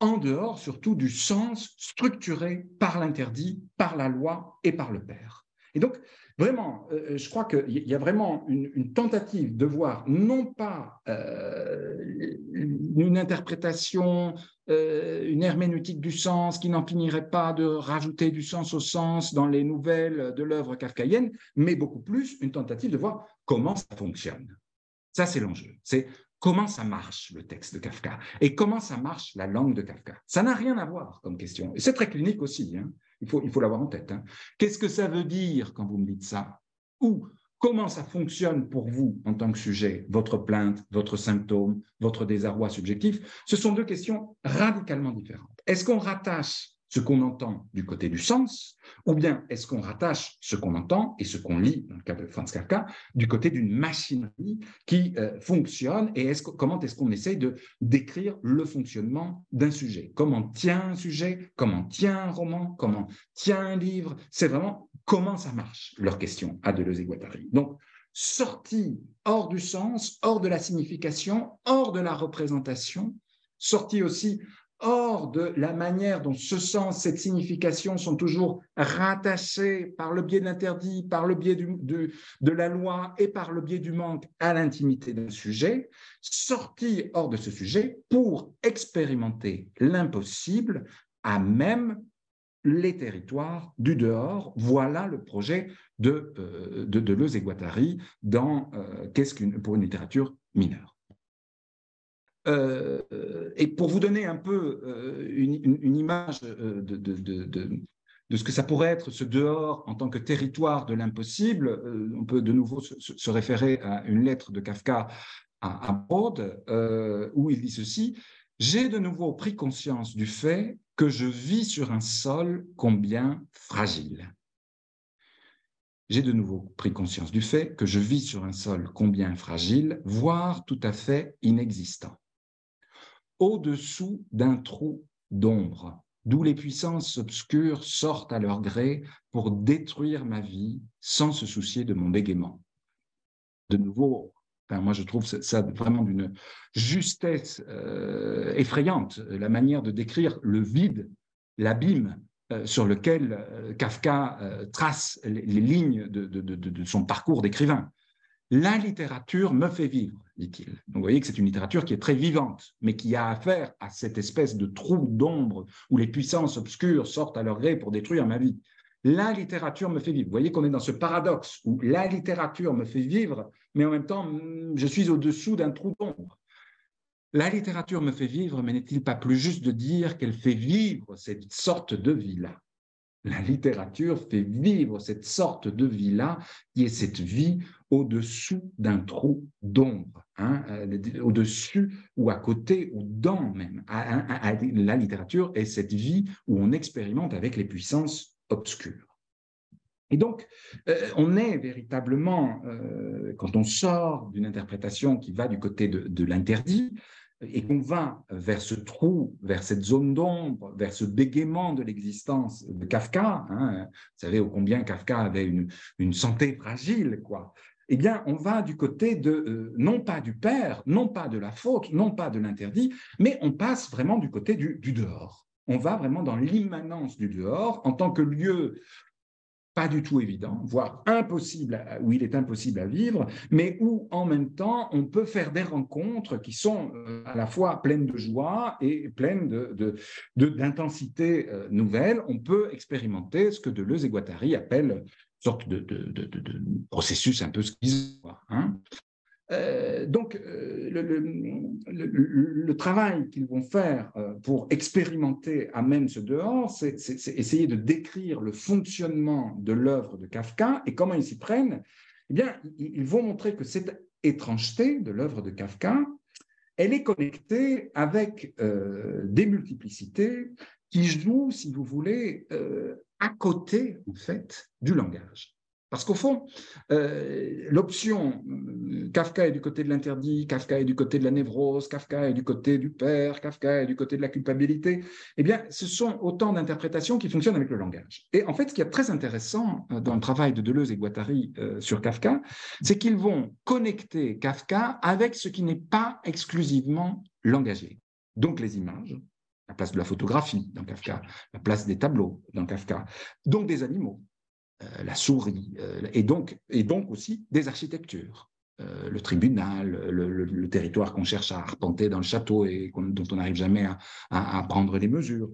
B: en dehors surtout du sens structuré par l'interdit, par la loi et par le père. Et donc, Vraiment, euh, euh, je crois qu'il y a vraiment une, tentative de voir non pas euh, une interprétation, une herméneutique du sens qui n'en finirait pas de rajouter du sens au sens dans les nouvelles de l'œuvre kafkaïenne, mais beaucoup plus une tentative de voir comment ça fonctionne. Ça, c'est l'enjeu. C'est comment ça marche le texte de Kafka et comment ça marche la langue de Kafka. Ça n'a rien à voir comme question. Et c'est très clinique aussi. Hein. Il faut, l'avoir en tête. Hein. Qu'est-ce que ça veut dire quand vous me dites ça? Ou comment ça fonctionne pour vous en tant que sujet, votre plainte, votre symptôme, votre désarroi subjectif? Ce sont deux questions radicalement différentes. Est-ce qu'on rattache ce qu'on entend du côté du sens, ou bien est-ce qu'on rattache ce qu'on entend et ce qu'on lit, dans le cas de Franz Kafka, du côté d'une machinerie qui euh, fonctionne et comment est-ce qu'on essaye de décrire le fonctionnement d'un sujet? Comment tient un sujet? Comment tient un roman? Comment tient un livre? C'est vraiment comment ça marche, leur question à Deleuze et Guattari. Donc, sortie hors du sens, hors de la signification, hors de la représentation, sortie aussi hors de la manière dont ce sens, cette signification sont toujours rattachés par le biais de l'interdit, par le biais de, la loi et par le biais du manque à l'intimité d'un sujet, sorti hors de ce sujet pour expérimenter l'impossible à même les territoires du dehors. Voilà le projet de, euh, de Deleuze et Guattari dans euh, Qu'est-ce qu'une pour une littérature mineure. Euh, et pour vous donner un peu euh, une, image euh, de, de, ce que ça pourrait être ce dehors en tant que territoire de l'impossible, on peut de nouveau se, référer à une lettre de Kafka à, à Brode, où il dit ceci J'ai de nouveau pris conscience du fait que je vis sur un sol combien fragile. J'ai de nouveau pris conscience du fait que je vis sur un sol combien fragile, voire tout à fait inexistant au-dessous d'un trou d'ombre, d'où les puissances obscures sortent à leur gré pour détruire ma vie sans se soucier de mon bégaiement. De nouveau, moi je trouve ça vraiment d'une justesse euh, effrayante, la manière de décrire le vide, l'abîme euh, sur lequel euh, Kafka trace les, lignes de son parcours d'écrivain. La littérature me fait vivre, dit-il. Donc vous voyez que c'est une littérature qui est très vivante, mais qui a affaire à cette espèce de trou d'ombre où les puissances obscures sortent à leur gré pour détruire ma vie. La littérature me fait vivre. Vous voyez qu'on est dans ce paradoxe où la littérature me fait vivre, mais en même temps, hmm, je suis au-dessous d'un trou d'ombre. La littérature me fait vivre, mais n'est-il pas plus juste de dire qu'elle fait vivre cette sorte de vie-là? La littérature fait vivre cette sorte de vie-là, qui est cette vie au-dessous d'un trou d'ombre, hein, euh, au-dessus ou à côté ou dans même. la littérature est cette vie où on expérimente avec les puissances obscures. Et donc, euh, on est véritablement, euh, quand on sort d'une interprétation qui va du côté de l'interdit, et qu'on va vers ce trou, vers cette zone d'ombre, vers ce bégaiement de l'existence de Kafka, hein, vous savez au combien Kafka avait une, une, santé fragile, quoi. Eh bien, on va du côté de, euh, non pas du père, non pas de la faute, non pas de l'interdit, mais on passe vraiment du côté du, dehors. On va vraiment dans l'immanence du dehors en tant que lieu pas du tout évident, voire impossible, où il est impossible à vivre, mais où en même temps on peut faire des rencontres qui sont euh, à la fois pleines de joie et pleines d'intensité de, nouvelle. On peut expérimenter ce que Deleuze et Guattari appellent sorte de, processus un peu schizoïde. Hein euh, donc, euh, le, travail qu'ils vont faire euh, pour expérimenter à même ce dehors, c'est essayer de décrire le fonctionnement de l'œuvre de Kafka et comment ils s'y prennent. Eh bien, ils vont montrer que cette étrangeté de l'œuvre de Kafka, elle est connectée avec des multiplicités qui jouent, si vous voulez, à côté, en fait, du langage. Parce qu'au fond, euh, l'option euh, Kafka est du côté de l'interdit, Kafka est du côté de la névrose, Kafka est du côté du père, Kafka est du côté de la culpabilité, eh bien, ce sont autant d'interprétations qui fonctionnent avec le langage. Et en fait, ce qui est très intéressant euh, dans le travail de Deleuze et Guattari sur Kafka, c'est qu'ils vont connecter Kafka avec ce qui n'est pas exclusivement langagé. Donc les images, la place de la photographie dans Kafka, la place des tableaux dans Kafka, donc des animaux, euh, la souris, euh, et, donc, et donc aussi des architectures. Euh, le tribunal, le, territoire qu'on cherche à arpenter dans le château et dont on n'arrive jamais à, prendre les mesures.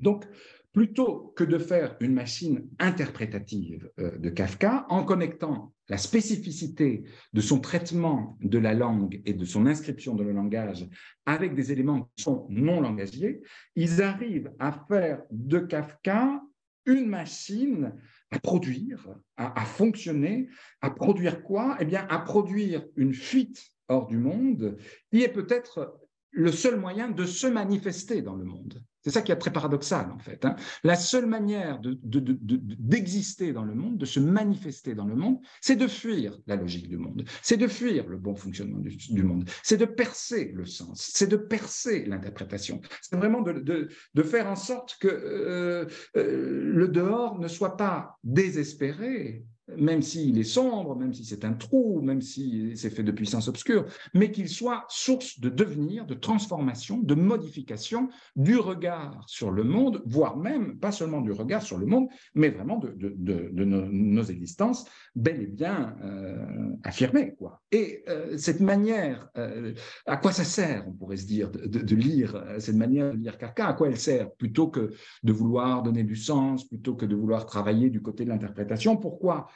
B: Donc, plutôt que de faire une machine interprétative de Kafka, en connectant la spécificité de son traitement de la langue et de son inscription dans le langage avec des éléments qui sont non langagiers, ils arrivent à faire de Kafka une machine à produire, à, fonctionner, à produire quoi? Eh bien, à produire une fuite hors du monde qui est peut-être le seul moyen de se manifester dans le monde. C'est ça qui est très paradoxal, en fait. Hein. La seule manière d'exister de, dans le monde, de se manifester dans le monde, c'est de fuir la logique du monde, c'est de fuir le bon fonctionnement du, monde, c'est de percer le sens, c'est de percer l'interprétation. C'est vraiment de, faire en sorte que euh, euh, le dehors ne soit pas désespéré, même s'il est sombre, même si c'est un trou, même si c'est fait de puissance obscure, mais qu'il soit source de devenir, de transformation, de modification du regard sur le monde, voire même, pas seulement du regard sur le monde, mais vraiment de, nos, existences bel et bien euh, affirmées. Et euh, cette manière, euh, à quoi ça sert, on pourrait se dire, de, lire, cette manière de lire Kafka, à quoi elle sert, plutôt que de vouloir donner du sens, plutôt que de vouloir travailler du côté de l'interprétation? Pourquoi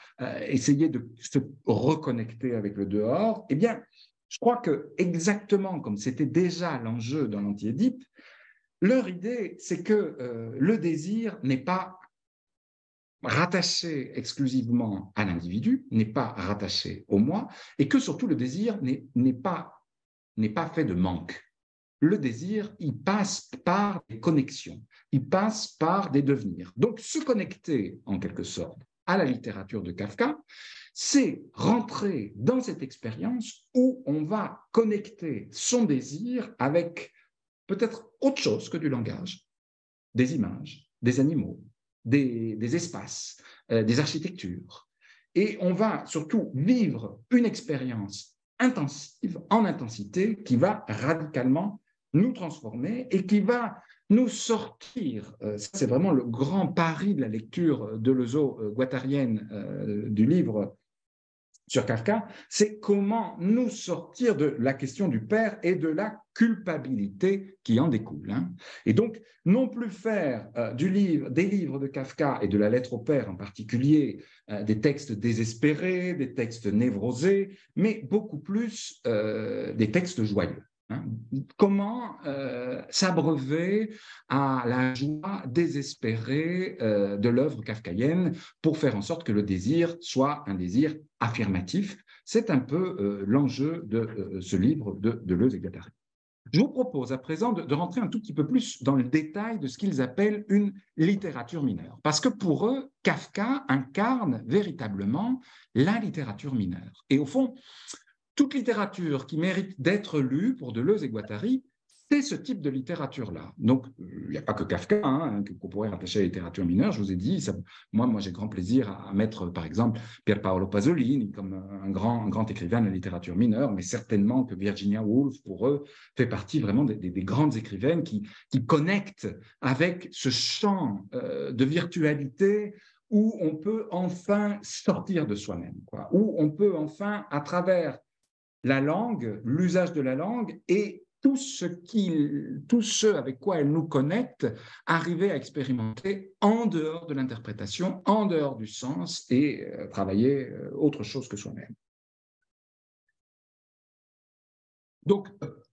B: essayer de se reconnecter avec le dehors, eh bien, je crois que exactement comme c'était déjà l'enjeu dans l'anti-Édipe, leur idée, c'est que euh, le désir n'est pas rattaché exclusivement à l'individu, n'est pas rattaché au moi, et que surtout le désir n'est pas, pas fait de manque. Le désir, il passe par des connexions, il passe par des devenirs. Donc, se connecter, en quelque sorte, à la littérature de Kafka, c'est rentrer dans cette expérience où on va connecter son désir avec peut-être autre chose que du langage, des images, des animaux, des, espaces, euh, des architectures. Et on va surtout vivre une expérience intensive, en intensité, qui va radicalement nous transformer et qui va nous sortir, euh, c'est vraiment le grand pari de la lecture de l'ozo euh, guattarienne euh, du livre sur Kafka, c'est comment nous sortir de la question du père et de la culpabilité qui en découle. Hein. Et donc, non plus faire du livre, des livres de Kafka et de la lettre au père en particulier, des textes désespérés, des textes névrosés, mais beaucoup plus des textes joyeux Hein. Comment euh, s'abreuver à la joie désespérée euh, de l'œuvre kafkaïenne pour faire en sorte que le désir soit un désir affirmatif C'est un peu euh, l'enjeu de ce livre de Deleuze et Guattari. Je vous propose à présent de, de, rentrer un tout petit peu plus dans le détail de ce qu'ils appellent une littérature mineure, parce que pour eux, Kafka incarne véritablement la littérature mineure. Et au fond, toute littérature qui mérite d'être lue pour Deleuze et Guattari, c'est ce type de littérature-là. Donc, il n'y a pas que Kafka hein, qu'on pourrait rattacher à la littérature mineure. Je vous ai dit, moi, moi j'ai grand plaisir à, mettre, par exemple, Pier Paolo Pasolini comme un grand, un grand écrivain de la littérature mineure, mais certainement que Virginia Woolf, pour eux, fait partie vraiment des, des, grandes écrivaines qui, qui, connectent avec ce champ euh, de virtualité où on peut enfin sortir de soi-même, où on peut enfin, à travers la langue, l'usage de la langue et tout ce, qui, tout ce avec quoi elle nous connecte, arriver à expérimenter en dehors de l'interprétation, en dehors du sens et euh, travailler euh, autre chose que soi-même. Donc,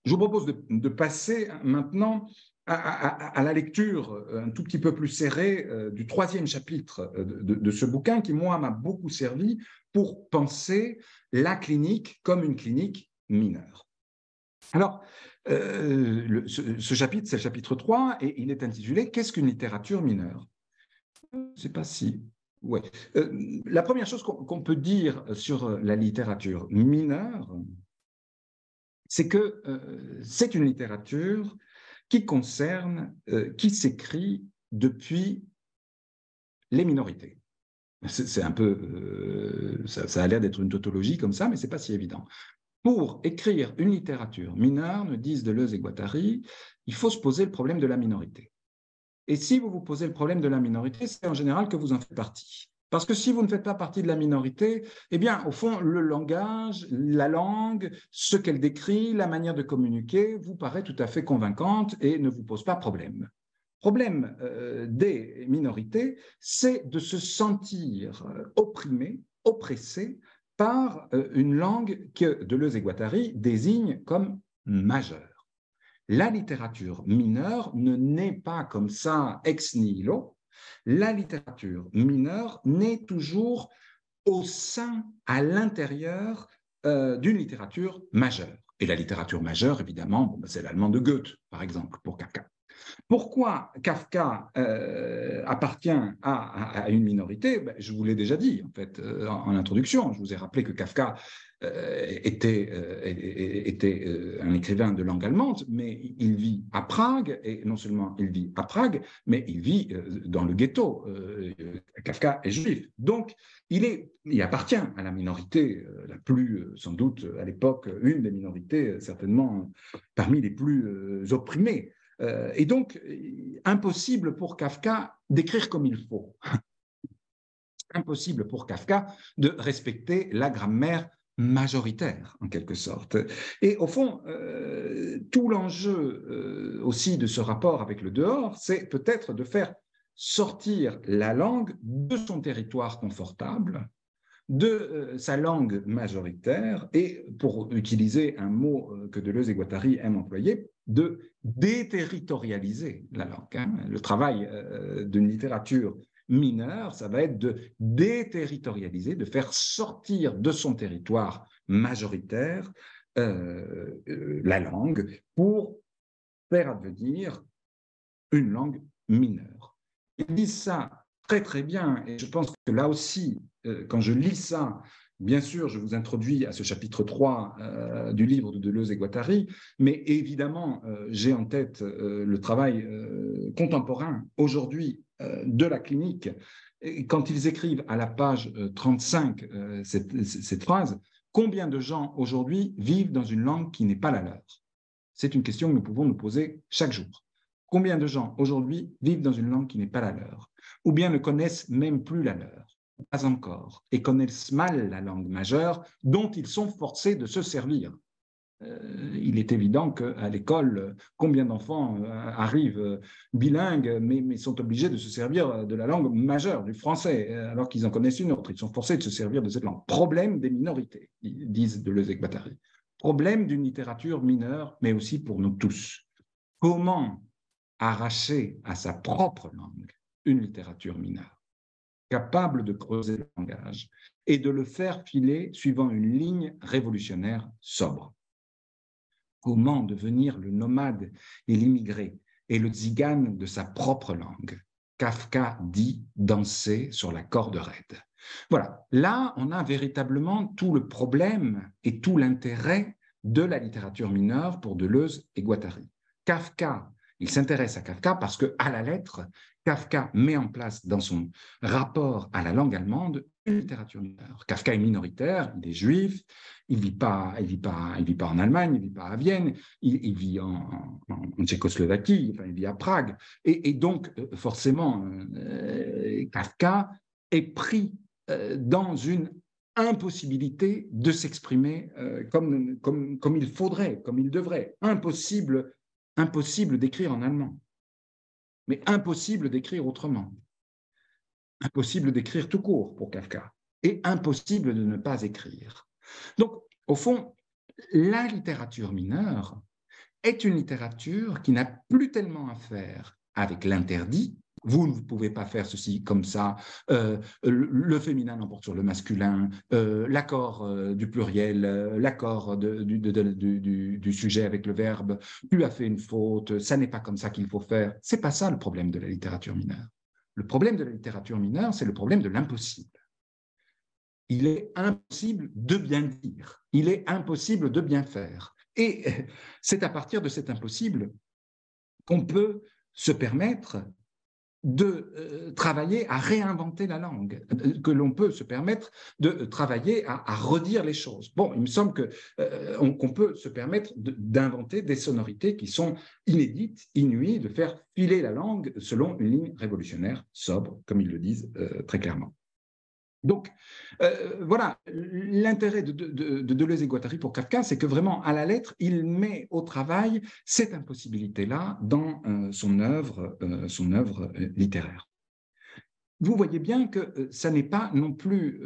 B: je vous propose de, passer maintenant à, la lecture un tout petit peu plus serrée euh, du troisième chapitre de ce bouquin qui, moi, m'a beaucoup servi pour penser la clinique comme une clinique mineure. Alors, euh, ce, chapitre, c'est le chapitre 3, et il est intitulé Qu'est-ce qu'une littérature mineure? Je ne sais pas si. Ouais. Euh, la première chose qu'on peut dire sur la littérature mineure, c'est que euh, c'est une littérature qui concerne, qui s'écrit depuis les minorités. C'est un peu, euh, ça, a l'air d'être une tautologie comme ça, mais c'est pas si évident. Pour écrire une littérature mineure, nous disent Deleuze et Guattari, il faut se poser le problème de la minorité. Et si vous vous posez le problème de la minorité, c'est en général que vous en faites partie. Parce que si vous ne faites pas partie de la minorité, eh bien, au fond, le langage, la langue, ce qu'elle décrit, la manière de communiquer vous paraît tout à fait convaincante et ne vous pose pas problème problème euh, des minorités, c'est de se sentir euh, opprimé, oppressé par euh, une langue que Deleuze et Guattari désignent comme majeure. La littérature mineure ne naît pas comme ça ex nihilo. La littérature mineure naît toujours au sein, à l'intérieur d'une littérature majeure. Et la littérature majeure, évidemment, ben, c'est l'allemand de Goethe, par exemple, pour Kafka. Pourquoi Kafka euh, appartient à, une minorité? Ben, Je vous l'ai déjà dit en fait euh, en, introduction. Je vous ai rappelé que Kafka euh, était, était un écrivain de langue allemande, mais il vit à Prague et non seulement il vit à Prague, mais il vit dans le ghetto. Kafka est juif, donc il, appartient à la minorité la plus, sans doute à l'époque, une des minorités certainement parmi les plus opprimées. Euh, et donc, impossible pour Kafka d'écrire comme il faut. impossible pour Kafka de respecter la grammaire majoritaire, en quelque sorte. Et au fond, euh, tout l'enjeu euh, aussi de ce rapport avec le dehors, c'est peut-être de faire sortir la langue de son territoire confortable, de sa langue majoritaire, et pour utiliser un mot que Deleuze et Guattari aiment employer, de déterritorialiser la langue. Hein. Le travail euh, d'une littérature mineure, ça va être de déterritorialiser, de faire sortir de son territoire majoritaire euh, euh, la langue pour faire advenir une langue mineure. Ils disent ça très très bien, et je pense que là aussi, quand je lis ça, Bien sûr, je vous introduis à ce chapitre 3 euh, du livre de Deleuze et Guattari, mais évidemment, euh, j'ai en tête euh, le travail contemporain aujourd'hui de la clinique. Quand ils écrivent à la page 35 cette, cette phrase, combien de gens aujourd'hui vivent dans une langue qui n'est pas la leur? C'est une question que nous pouvons nous poser chaque jour. Combien de gens aujourd'hui vivent dans une langue qui n'est pas la leur, ou bien ne connaissent même plus la leur pas encore, et connaissent mal la langue majeure dont ils sont forcés de se servir. Euh, il est évident qu'à l'école, combien d'enfants euh, arrivent euh, bilingues, mais, sont obligés de se servir de la langue majeure, du français, alors qu'ils en connaissent une autre. Ils sont forcés de se servir de cette langue. Problème des minorités, disent Deleuze et problème d'une littérature mineure, mais aussi pour nous tous. Comment arracher à sa propre langue une littérature mineure, capable de creuser le langage et de le faire filer suivant une ligne révolutionnaire sobre? Comment devenir le nomade et l'immigré et le zigane de sa propre langue Kafka dit danser sur la corde raide. Voilà, là, on a véritablement tout le problème et tout l'intérêt de la littérature mineure pour Deleuze et Guattari. Kafka, il s'intéresse à Kafka parce que, à la lettre, Kafka met en place dans son rapport à la langue allemande une littérature mineure. Kafka est minoritaire, il est juif, il vit vit pas, vit pas en Allemagne, il vit pas à Vienne, il, vit en, Tchécoslovaquie, il vit à Prague, et, donc euh, forcément euh, Kafka est pris euh, dans une impossibilité de s'exprimer comme, comme, comme il faudrait, comme il devrait. Impossible, impossible d'écrire en allemand, mais impossible d'écrire autrement. Impossible d'écrire tout court pour Kafka et impossible de ne pas écrire. Donc, au fond, la littérature mineure est une littérature qui n'a plus tellement à faire avec l'interdit. Vous ne pouvez pas faire ceci comme ça. Euh, le, féminin l'emporte sur le masculin. Euh, l'accord euh, du pluriel, l'accord du, sujet avec le verbe. Tu as fait une faute. Ça n'est pas comme ça qu'il faut faire. C'est pas ça le problème de la littérature mineure. Le problème de la littérature mineure, c'est le problème de l'impossible il est impossible de bien dire, il est impossible de bien faire. Et c'est à partir de cet impossible qu'on peut se permettre de euh, travailler à réinventer la langue, que l'on peut se permettre de travailler à, redire les choses. Bon, il me semble euh, qu'on peut se permettre d'inventer des sonorités qui sont inédites, inouïes, de faire filer la langue selon une ligne révolutionnaire sobre, comme ils le disent euh, très clairement. Donc, euh, voilà, l'intérêt de, Deleuze et Guattari pour Kafka, c'est que vraiment, à la lettre, il met au travail cette impossibilité-là dans euh, son œuvre, euh, son œuvre littéraire. Vous voyez bien que ça n'est pas non plus,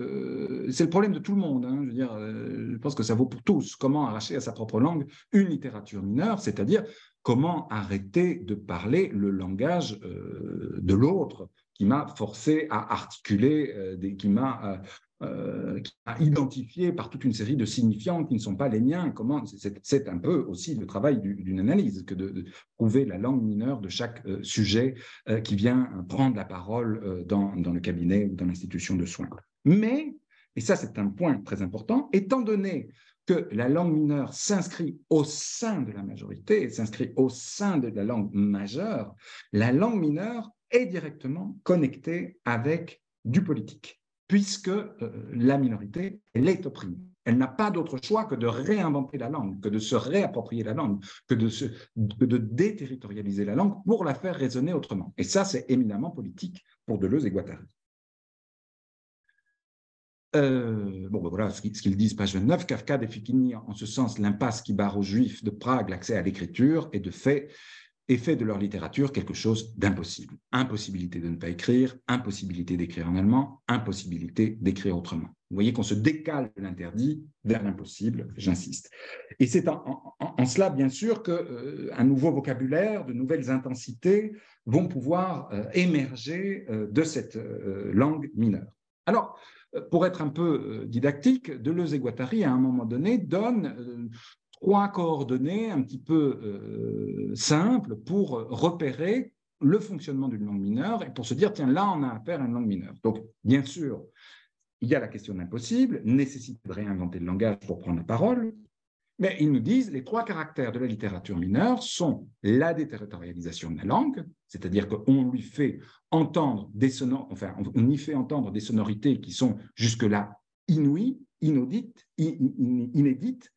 B: c'est le problème de tout le monde. Hein, je veux dire, je pense que ça vaut pour tous. Comment arracher à sa propre langue une littérature mineure, c'est-à-dire comment arrêter de parler le langage de l'autre, qui m'a forcé à articuler, euh, qui m'a euh, euh, identifié par toute une série de signifiants qui ne sont pas les miens. Comment C'est un peu aussi le travail d'une analyse que de, trouver la langue mineure de chaque sujet qui vient prendre la parole dans, dans le cabinet ou dans l'institution de soins. Mais, et ça c'est un point très important, étant donné que la langue mineure s'inscrit au sein de la majorité, s'inscrit au sein de la langue majeure, la langue mineure est directement connectée avec du politique, puisque euh, la minorité, elle est opprimée. Elle n'a pas d'autre choix que de réinventer la langue, que de se réapproprier la langue, que de, se, de déterritorialiser la langue pour la faire résonner autrement. Et ça, c'est éminemment politique pour Deleuze et Guattari. Euh, bon, ben voilà ce qu'ils disent, page 29. Kafka définit en ce sens l'impasse qui barre aux Juifs de Prague l'accès à l'écriture et de fait et fait de leur littérature quelque chose d'impossible. Impossibilité de ne pas écrire, impossibilité d'écrire en allemand, impossibilité d'écrire autrement. Vous voyez qu'on se décale de l'interdit vers l'impossible, j'insiste. Et c'est en, cela, bien sûr, qu'un euh, nouveau vocabulaire, de nouvelles intensités vont pouvoir euh, émerger euh, de cette langue mineure. Alors, pour être un peu didactique, Deleuze et Guattari, à un moment donné, donnent trois coordonnées un petit peu euh, simples pour repérer le fonctionnement d'une langue mineure et pour se dire, tiens, là, on a affaire à une langue mineure. Donc, bien sûr, il y a la question de l'impossible, nécessité de réinventer le langage pour prendre la parole, mais ils nous disent les trois caractères de la littérature mineure sont la déterritorialisation de la langue, c'est-à-dire qu'on lui fait entendre des enfin, on y fait entendre des sonorités qui sont jusque-là inouïes, inaudites, inédites,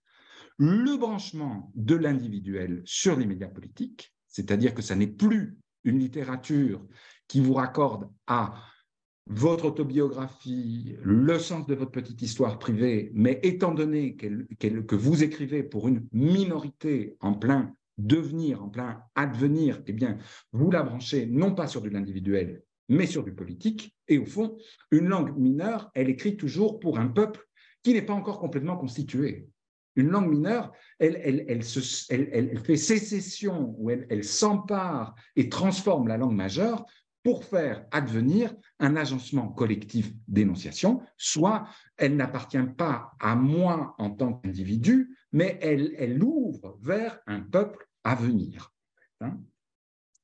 B: le branchement de l'individuel sur les médias politiques, c'est-à-dire que ça n'est plus une littérature qui vous raccorde à votre autobiographie, le sens de votre petite histoire privée, mais étant donné que vous écrivez pour une minorité en plein devenir, en plein advenir, eh bien, vous la branchez non pas sur de l'individuel, mais sur du politique. Et au fond, une langue mineure, elle écrit toujours pour un peuple qui n'est pas encore complètement constitué Une langue mineure, elle, elle, se, elle fait sécession ou elle, s'empare et transforme la langue majeure pour faire advenir un agencement collectif d'énonciation, soit elle n'appartient pas à moi en tant qu'individu, mais elle, ouvre vers un peuple à venir. Hein?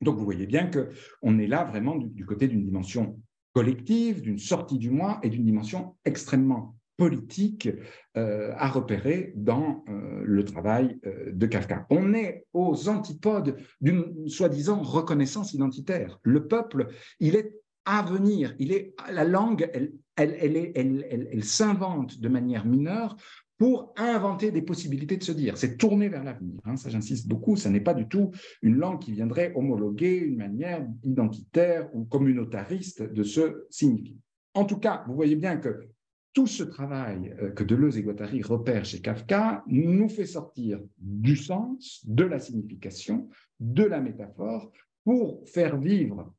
B: Donc vous voyez bien qu'on est là vraiment du, côté d'une dimension collective, d'une sortie du moi et d'une dimension extrêmement politique euh, à repérer dans euh, le travail euh, de Kafka. On est aux antipodes d'une soi-disant reconnaissance identitaire. Le peuple, il est à venir, il est, la langue, elle, elle, elle, elle, s'invente de manière mineure pour inventer des possibilités de se dire. C'est tourner vers l'avenir. Hein, ça, j'insiste beaucoup. Ça n'est pas du tout une langue qui viendrait homologuer une manière identitaire ou communautariste de se signifier. En tout cas, vous voyez bien que tout ce travail euh, que Deleuze et Guattari repèrent chez Kafka nous fait sortir du sens, de la signification, de la métaphore, pour faire vivre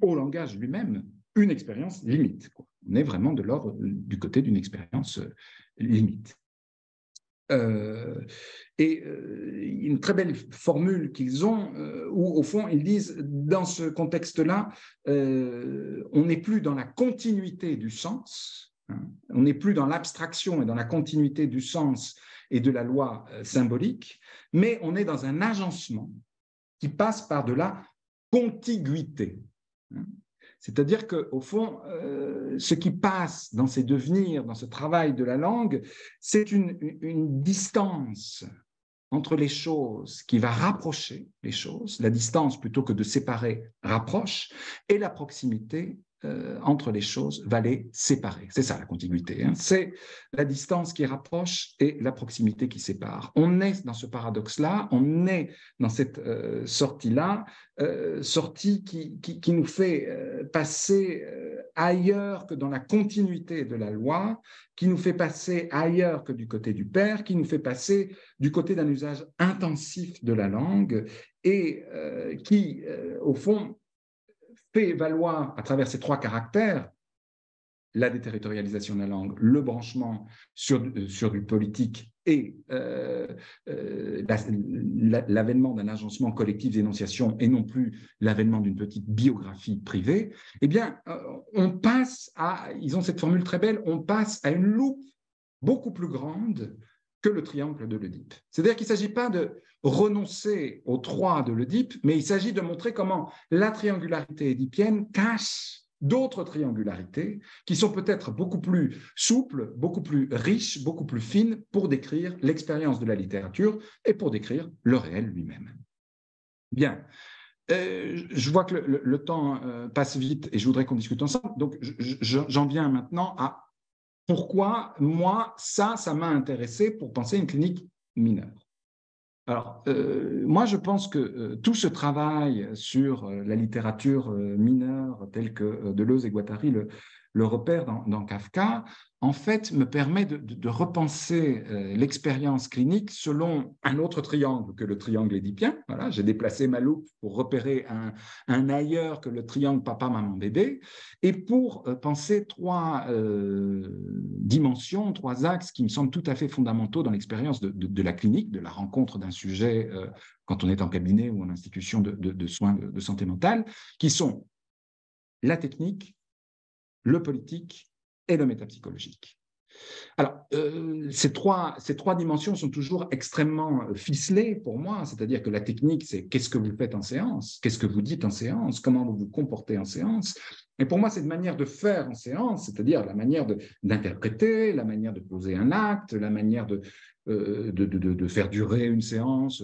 B: au langage lui-même une expérience limite. On est vraiment de l'ordre du côté d'une expérience euh, limite. Euh, et euh, une très belle formule qu'ils ont, où au fond ils disent, dans ce contexte-là, on n'est plus dans la continuité du sens, hein, on n'est plus dans l'abstraction et dans la continuité du sens et de la loi symbolique, mais on est dans un agencement qui passe par de la contiguïté. Hein. C'est-à-dire qu'au fond, euh, ce qui passe dans ces devenirs, dans ce travail de la langue, c'est une, une, distance entre les choses qui va rapprocher les choses, la distance plutôt que de séparer rapproche, et la proximité euh, entre les choses va les séparer. C'est ça la contiguïté. Hein. C'est la distance qui rapproche et la proximité qui sépare. On est dans ce paradoxe-là, on est dans cette euh, sortie-là, euh, sortie qui, qui, nous fait passer ailleurs que dans la continuité de la loi, qui nous fait passer ailleurs que du côté du Père, qui nous fait passer du côté d'un usage intensif de la langue et qui, au fond, fait valoir à travers ces trois caractères la déterritorialisation de la langue, le branchement sur, euh, sur du politique et euh, euh, l'avènement d'un agencement collectif d'énonciation et non plus l'avènement d'une petite biographie privée, eh bien, on passe à, ils ont cette formule très belle, on passe à une loupe beaucoup plus grande que le triangle de l'Oedipe. C'est-à-dire qu'il ne s'agit pas de renoncer aux trois de l'Oedipe, mais il s'agit de montrer comment la triangularité édipienne cache d'autres triangularités qui sont peut-être beaucoup plus souples, beaucoup plus riches, beaucoup plus fines pour décrire l'expérience de la littérature et pour décrire le réel lui-même. Bien. Euh, je vois que le, temps euh, passe vite et je voudrais qu'on discute ensemble. Donc, j'en viens maintenant à pourquoi moi, ça, ça m'a intéressé pour penser une clinique mineure? Alors, euh, moi, je pense que euh, tout ce travail sur euh, la littérature mineure, telle que Deleuze et Guattari le, le repère dans, Kafka, en fait, me permet de, repenser euh, l'expérience clinique selon un autre triangle que le triangle édipien. J'ai déplacé ma loupe pour repérer un, ailleurs que le triangle papa, maman, bébé, et pour euh, penser trois euh, dimensions, trois axes qui me semblent tout à fait fondamentaux dans l'expérience de, la clinique, de la rencontre d'un sujet quand on est en cabinet ou en institution de soins de santé mentale, qui sont la technique, le politique et le métapsychologique. Alors, euh, ces, trois, ces trois dimensions sont toujours extrêmement euh, ficelées pour moi, c'est-à-dire que la technique, c'est qu'est-ce que vous faites en séance, qu'est-ce que vous dites en séance, comment vous vous comportez en séance. Et pour moi, c'est une manière de faire en séance, c'est-à-dire la manière d'interpréter, la manière de poser un acte, la manière de, euh, de, de, faire durer une séance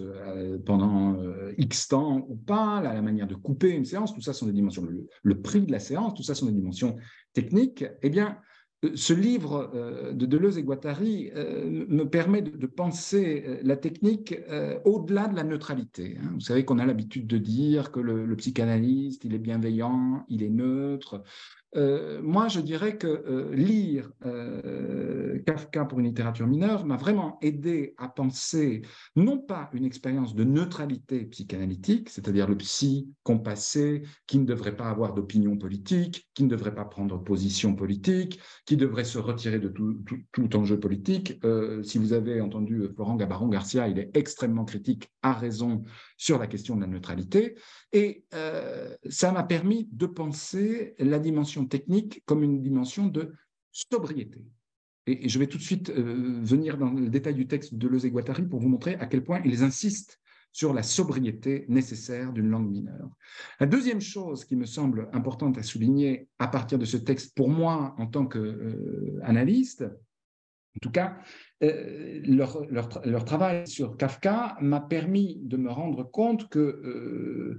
B: pendant X temps ou pas, la, manière de couper une séance, tout ça sont des dimensions. Le, prix de la séance, tout ça sont des dimensions techniques. Eh bien, ce livre euh, de Deleuze et Guattari euh, me permet de penser euh, la technique au-delà de la neutralité. Hein. Vous savez qu'on a l'habitude de dire que le, psychanalyste, il est bienveillant, il est neutre. Moi, je dirais que lire Kafka pour une littérature mineure m'a vraiment aidé à penser non pas une expérience de neutralité psychanalytique, c'est-à-dire le psy compassé qui ne devrait pas avoir d'opinion politique, qui ne devrait pas prendre position politique, qui devrait se retirer de tout, tout, enjeu politique. Euh, si vous avez entendu Florent Gabaron Garcia, il est extrêmement critique, à raison, sur la question de la neutralité. Et euh, ça m'a permis de penser la dimension technique comme une dimension de sobriété. Et, je vais tout de suite euh, venir dans le détail du texte de Deleuze et Guattari pour vous montrer à quel point ils insistent sur la sobriété nécessaire d'une langue mineure. La deuxième chose qui me semble importante à souligner à partir de ce texte, pour moi en tant qu'analyste, euh, en tout cas, euh, leur, leur, travail sur Kafka m'a permis de me rendre compte que,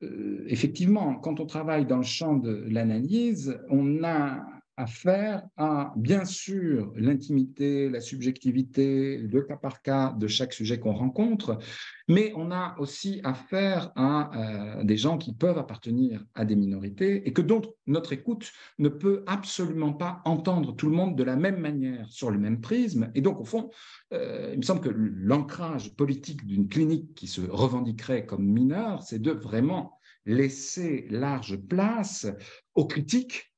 B: effectivement, quand on travaille dans le champ de l'analyse, on a affaire à, bien sûr, l'intimité, la subjectivité, le cas par cas de chaque sujet qu'on rencontre, mais on a aussi affaire à euh, des gens qui peuvent appartenir à des minorités et que donc notre écoute ne peut absolument pas entendre tout le monde de la même manière sur le même prisme. Et donc, au fond, euh, il me semble que l'ancrage politique d'une clinique qui se revendiquerait comme mineure, c'est de vraiment laisser large place aux critiques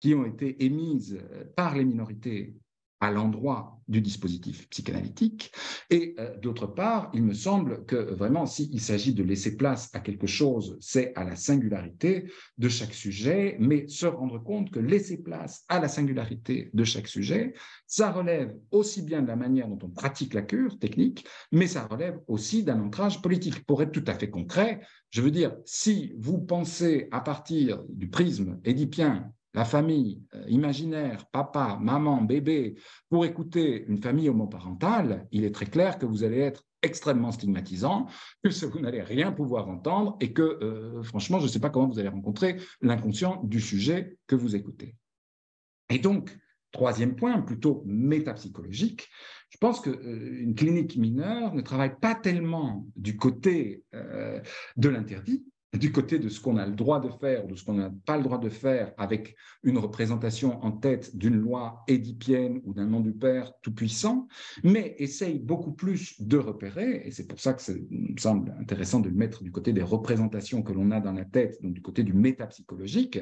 B: qui ont été émises euh, par les minorités à l'endroit du dispositif psychanalytique. Et euh, d'autre part, il me semble que vraiment, s'il s'agit de laisser place à quelque chose, c'est à la singularité de chaque sujet, mais se rendre compte que laisser place à la singularité de chaque sujet, ça relève aussi bien de la manière dont on pratique la cure technique, mais ça relève aussi d'un ancrage politique. Pour être tout à fait concret, je veux dire, si vous pensez à partir du prisme édipien la famille euh, imaginaire, papa, maman, bébé, pour écouter une famille homoparentale, il est très clair que vous allez être extrêmement stigmatisant, que vous n'allez rien pouvoir entendre et que, euh, franchement, je ne sais pas comment vous allez rencontrer l'inconscient du sujet que vous écoutez. Et donc, troisième point, plutôt métapsychologique, je pense qu'une euh, clinique mineure ne travaille pas tellement du côté de l'interdit, du côté de ce qu'on a le droit de faire ou de ce qu'on n'a pas le droit de faire avec une représentation en tête d'une loi édipienne ou d'un nom du Père tout-puissant, mais essaye beaucoup plus de repérer, et c'est pour ça que ça me semble intéressant de le mettre du côté des représentations que l'on a dans la tête, donc du côté du métapsychologique,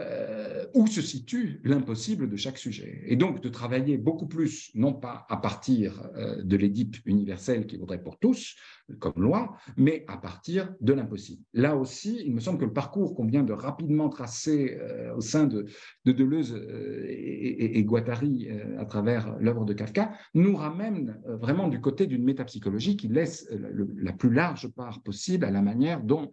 B: euh, où se situe l'impossible de chaque sujet. Et donc de travailler beaucoup plus, non pas à partir euh, de l'édipe universel qui vaudrait pour tous, comme loi, mais à partir de l'impossible. Là aussi, il me semble que le parcours qu'on vient de rapidement tracer euh, au sein de, Deleuze et, Guattari à travers l'œuvre de Kafka nous ramène vraiment du côté d'une métapsychologie qui laisse la plus large part possible à la manière dont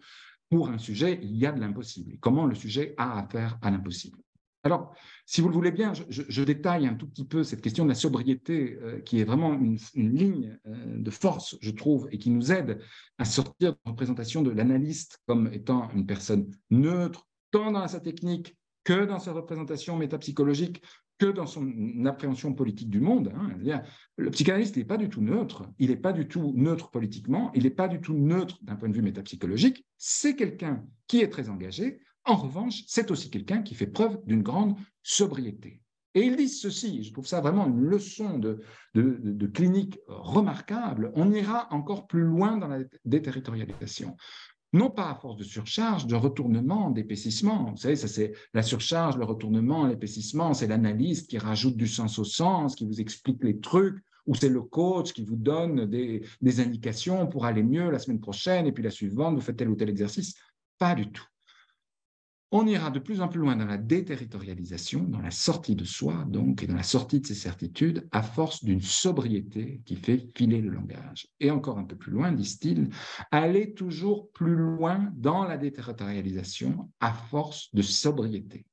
B: pour un sujet, il y a de l'impossible. comment le sujet a affaire à l'impossible? Alors, si vous le voulez bien, je, détaille un tout petit peu cette question de la sobriété, euh, qui est vraiment une, ligne euh, de force, je trouve, et qui nous aide à sortir de la représentation de l'analyste comme étant une personne neutre, tant dans sa technique que dans sa représentation métapsychologique, que dans son appréhension politique du monde. Hein. Le psychanalyste n'est pas du tout neutre, il n'est pas du tout neutre politiquement, il n'est pas du tout neutre d'un point de vue métapsychologique, c'est quelqu'un qui est très engagé. En revanche, c'est aussi quelqu'un qui fait preuve d'une grande sobriété. Et ils disent ceci, je trouve ça vraiment une leçon de, clinique remarquable, on ira encore plus loin dans la déterritorialisation non pas à force de surcharge, de retournement, d'épaississement. Vous savez, ça c'est la surcharge, le retournement, l'épaississement, c'est l'analyse qui rajoute du sens au sens, qui vous explique les trucs, ou c'est le coach qui vous donne des, des indications pour aller mieux la semaine prochaine, et puis la suivante, vous faites tel ou tel exercice. Pas du tout. On ira de plus en plus loin dans la déterritorialisation, dans la sortie de soi, donc, et dans la sortie de ses certitudes, à force d'une sobriété qui fait filer le langage. Et encore un peu plus loin, disent-ils, aller toujours plus loin dans la déterritorialisation à force de sobriété.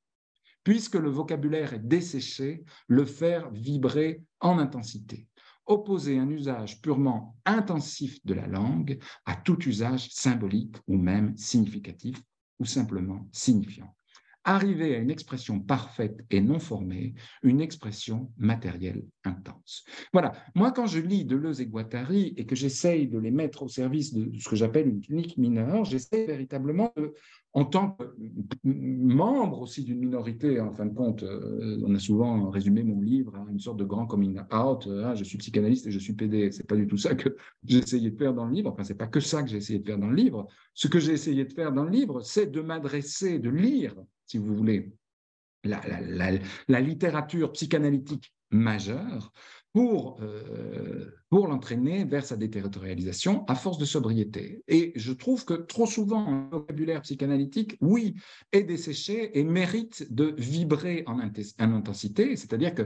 B: Puisque le vocabulaire est desséché, le faire vibrer en intensité opposer un usage purement intensif de la langue à tout usage symbolique ou même significatif ou simplement signifiant. Arriver à une expression parfaite et non formée, une expression matérielle intense. Voilà, moi quand je lis Deleuze et Guattari et que j'essaye de les mettre au service de ce que j'appelle une clinique mineure, j'essaie véritablement de en tant que membre aussi d'une minorité, en fin de compte, euh, on a souvent résumé mon livre à une sorte de grand coming out, ah, je suis psychanalyste et je suis PD. C'est pas du tout ça que j'ai essayé de faire dans le livre. Enfin, c'est pas que ça que j'ai essayé de faire dans le livre. Ce que j'ai essayé de faire dans le livre, c'est de m'adresser, de lire, si vous voulez, la littérature psychanalytique majeure pour, euh, pour l'entraîner vers sa déterritorialisation à force de sobriété. Et je trouve que trop souvent, un vocabulaire psychanalytique, oui, est desséché et mérite de vibrer en, intensité. C'est-à-dire que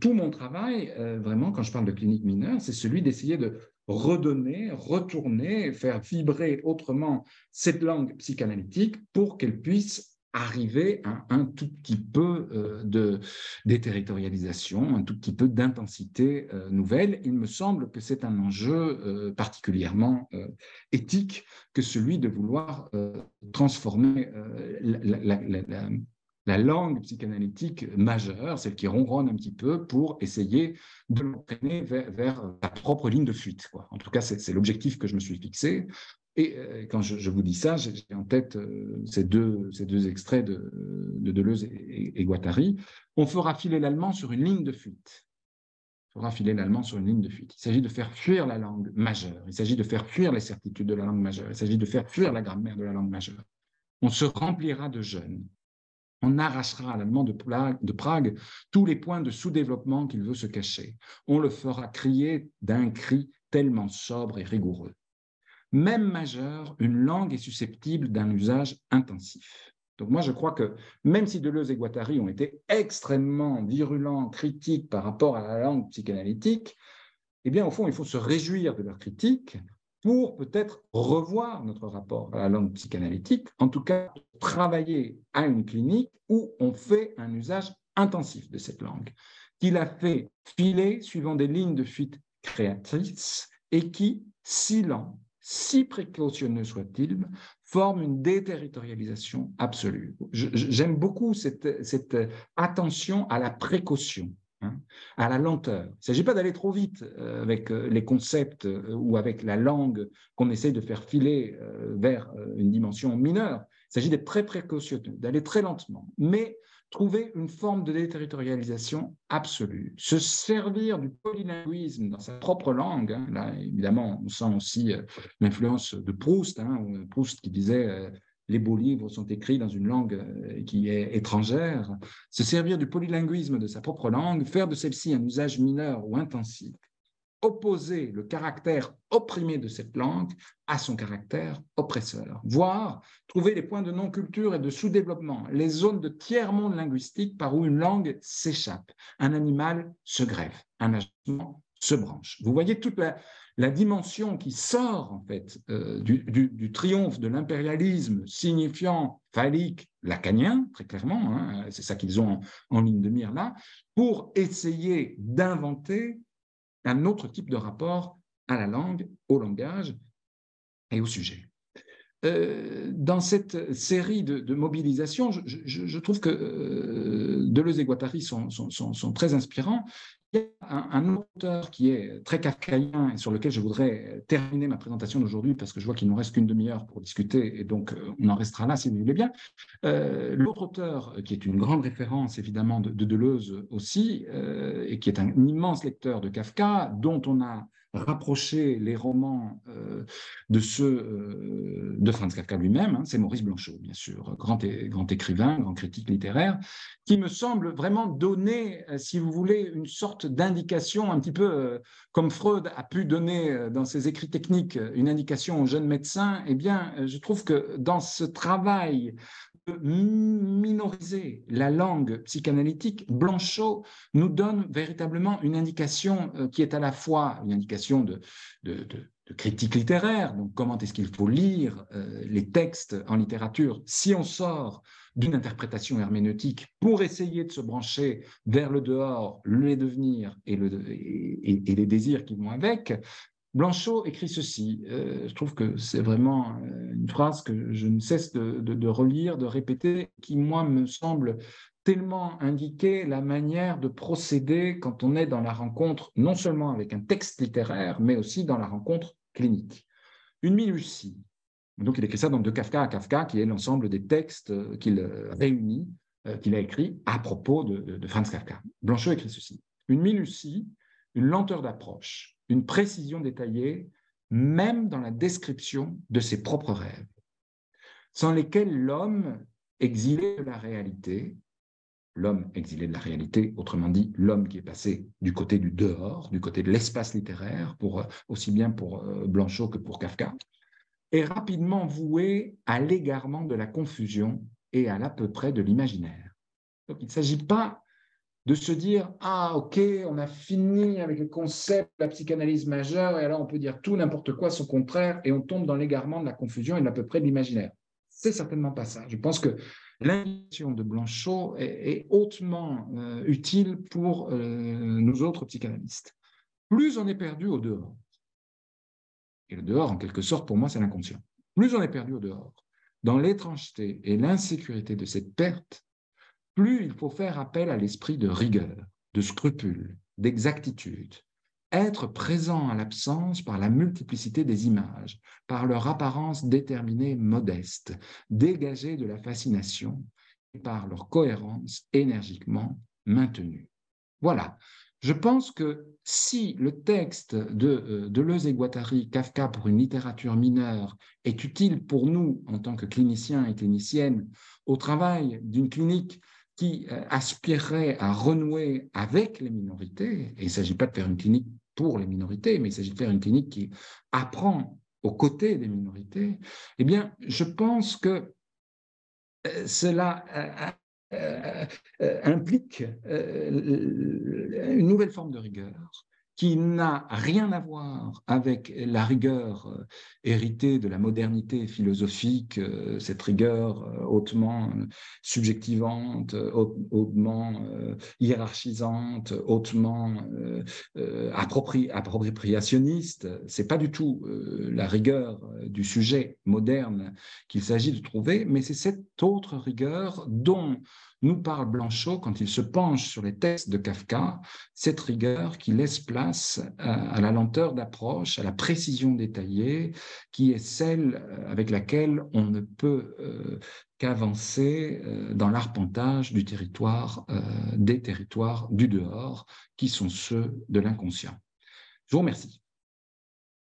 B: tout mon travail, euh, vraiment, quand je parle de clinique mineure, c'est celui d'essayer de redonner, retourner, faire vibrer autrement cette langue psychanalytique pour qu'elle puisse arriver à un tout petit peu euh, de déterritorialisation, un tout petit peu d'intensité euh, nouvelle. Il me semble que c'est un enjeu euh, particulièrement éthique que celui de vouloir transformer la, langue psychanalytique majeure, celle qui ronronne un petit peu, pour essayer de l'entraîner vers, vers, la propre ligne de fuite. En tout cas, c'est l'objectif que je me suis fixé. Et euh, quand je, vous dis ça, j'ai en tête euh, ces, deux, extraits de, Deleuze et, Guattari. On fera filer l'allemand sur une ligne de fuite. On fera filer l'allemand sur une ligne de fuite. Il s'agit de faire fuir la langue majeure. Il s'agit de faire fuir les certitudes de la langue majeure. Il s'agit de faire fuir la grammaire de la langue majeure. On se remplira de jeunes. On arrachera à l'allemand de Prague tous les points de sous-développement qu'il veut se cacher. On le fera crier d'un cri tellement sobre et rigoureux même majeur, une langue est susceptible d'un usage intensif. Donc moi, je crois que même si Deleuze et Guattari ont été extrêmement virulents, critiques par rapport à la langue psychanalytique, eh bien, au fond, il faut se réjouir de leur critique pour peut-être revoir notre rapport à la langue psychanalytique, en tout cas travailler à une clinique où on fait un usage intensif de cette langue, qu'il a fait filer suivant des lignes de fuite créatrices et qui, si lent, si précautionneux soit-il, forme une déterritorialisation absolue. J'aime beaucoup cette, attention à la précaution, hein, à la lenteur. Il ne s'agit pas d'aller trop vite euh, avec euh, les concepts euh, ou avec la langue qu'on essaye de faire filer vers une dimension mineure. Il s'agit d'être très précautionneux, d'aller très lentement. Mais trouver une forme de déterritorialisation absolue, se servir du polylinguisme dans sa propre langue. Hein. Là, évidemment, on sent aussi euh, l'influence de Proust, hein, Proust qui disait euh, les beaux livres sont écrits dans une langue euh, qui est étrangère. Se servir du polylinguisme de sa propre langue, faire de celle-ci un usage mineur ou intensif, opposer le caractère opprimé de cette langue à son caractère oppresseur, voire trouver les points de non-culture et de sous-développement, les zones de tiers-monde linguistique par où une langue s'échappe, un animal se greffe, un agent se branche. Vous voyez toute la, dimension qui sort en fait euh, du, triomphe de l'impérialisme signifiant phallique lacanien, très clairement, hein, c'est ça qu'ils ont en ligne de mire là, pour essayer d'inventer un autre type de rapport à la langue, au langage et au sujet. Euh, dans cette série de, mobilisations, je, trouve que euh, Deleuze et Guattari sont, très inspirants. Il y a un, auteur qui est très kafkaïen et sur lequel je voudrais terminer ma présentation d'aujourd'hui parce que je vois qu'il nous reste qu'une demi-heure pour discuter et donc euh, on en restera là si vous voulez bien. L'autre auteur, qui est une grande référence évidemment de, de Deleuze aussi et qui est un immense lecteur de Kafka, dont on a rapprocher les romans euh, de ceux euh, de Franz Kafka lui-même, hein, c'est Maurice Blanchot, bien sûr, grand, grand écrivain, grand critique littéraire, qui me semble vraiment donner, euh, si vous voulez, une sorte d'indication, un petit peu comme Freud a pu donner dans ses écrits techniques une indication aux jeunes médecins, eh bien, je trouve que dans ce travail minoriser la langue psychanalytique, Blanchot nous donne véritablement une indication euh, qui est à la fois une indication de, critique littéraire, donc comment est-ce qu'il faut lire euh, les textes en littérature si on sort d'une interprétation herméneutique pour essayer de se brancher vers le dehors, les devenirs et, et les désirs qui vont avec, Blanchot écrit ceci. Euh, je trouve que c'est vraiment euh, une phrase que je ne cesse de, relire, de répéter, qui, moi, me semble tellement indiquer la manière de procéder quand on est dans la rencontre, non seulement avec un texte littéraire, mais aussi dans la rencontre clinique. Une minutie. Donc, il écrit ça dans De Kafka à Kafka, qui est l'ensemble des textes qu'il réunit, qu'il a écrit à propos de, de Franz Kafka. Blanchot écrit ceci Une minutie, une lenteur d'approche, une précision détaillée, même dans la description de ses propres rêves, sans lesquels l'homme exilé de la réalité, l'homme exilé de la réalité, autrement dit l'homme qui est passé du côté du dehors, du côté de l'espace littéraire, pour, euh, aussi bien pour euh, Blanchot que pour Kafka, est rapidement voué à l'égarement de la confusion et à l'à peu près de l'imaginaire. Donc il ne s'agit pas de se dire Ah, ok, on a fini avec le concept de la psychanalyse majeure, et alors on peut dire tout, n'importe quoi, son contraire, et on tombe dans l'égarement de la confusion et l'à peu près l'imaginaire. C'est certainement pas ça. Je pense que l'intuition de Blanchot est, hautement euh, utile pour euh, nous autres psychanalystes. Plus on est perdu au dehors, et le dehors, en quelque sorte, pour moi, c'est l'inconscient. Plus on est perdu au dehors, dans l'étrangeté et l'insécurité de cette perte, plus il faut faire appel à l'esprit de rigueur, de scrupule, d'exactitude, être présent à l'absence par la multiplicité des images, par leur apparence déterminée modeste, dégagée de la fascination et par leur cohérence énergiquement maintenue. Voilà. Je pense que si le texte de euh, Deleuze et Guattari, Kafka pour une littérature mineure, est utile pour nous en tant que cliniciens et cliniciennes au travail d'une clinique qui euh, aspirerait à renouer avec les minorités, et il ne s'agit pas de faire une clinique pour les minorités, mais il s'agit de faire une clinique qui apprend aux côtés des minorités, eh bien, je pense que euh, cela euh, implique une nouvelle forme de rigueur qui n'a rien à voir avec la rigueur euh, héritée de la modernité philosophique, euh, cette rigueur euh, hautement subjectivante, hautement hiérarchisante, hautement appropriationniste. C'est pas du tout la rigueur du sujet moderne qu'il s'agit de trouver, mais c'est cette autre rigueur dont nous parle Blanchot quand il se penche sur les textes de Kafka, cette rigueur qui laisse place à, la lenteur d'approche, à la précision détaillée, qui est celle euh, avec laquelle on ne peut euh, qu'avancer euh, dans l'arpentage du territoire, des territoires du dehors, qui sont ceux de l'inconscient. Je vous remercie.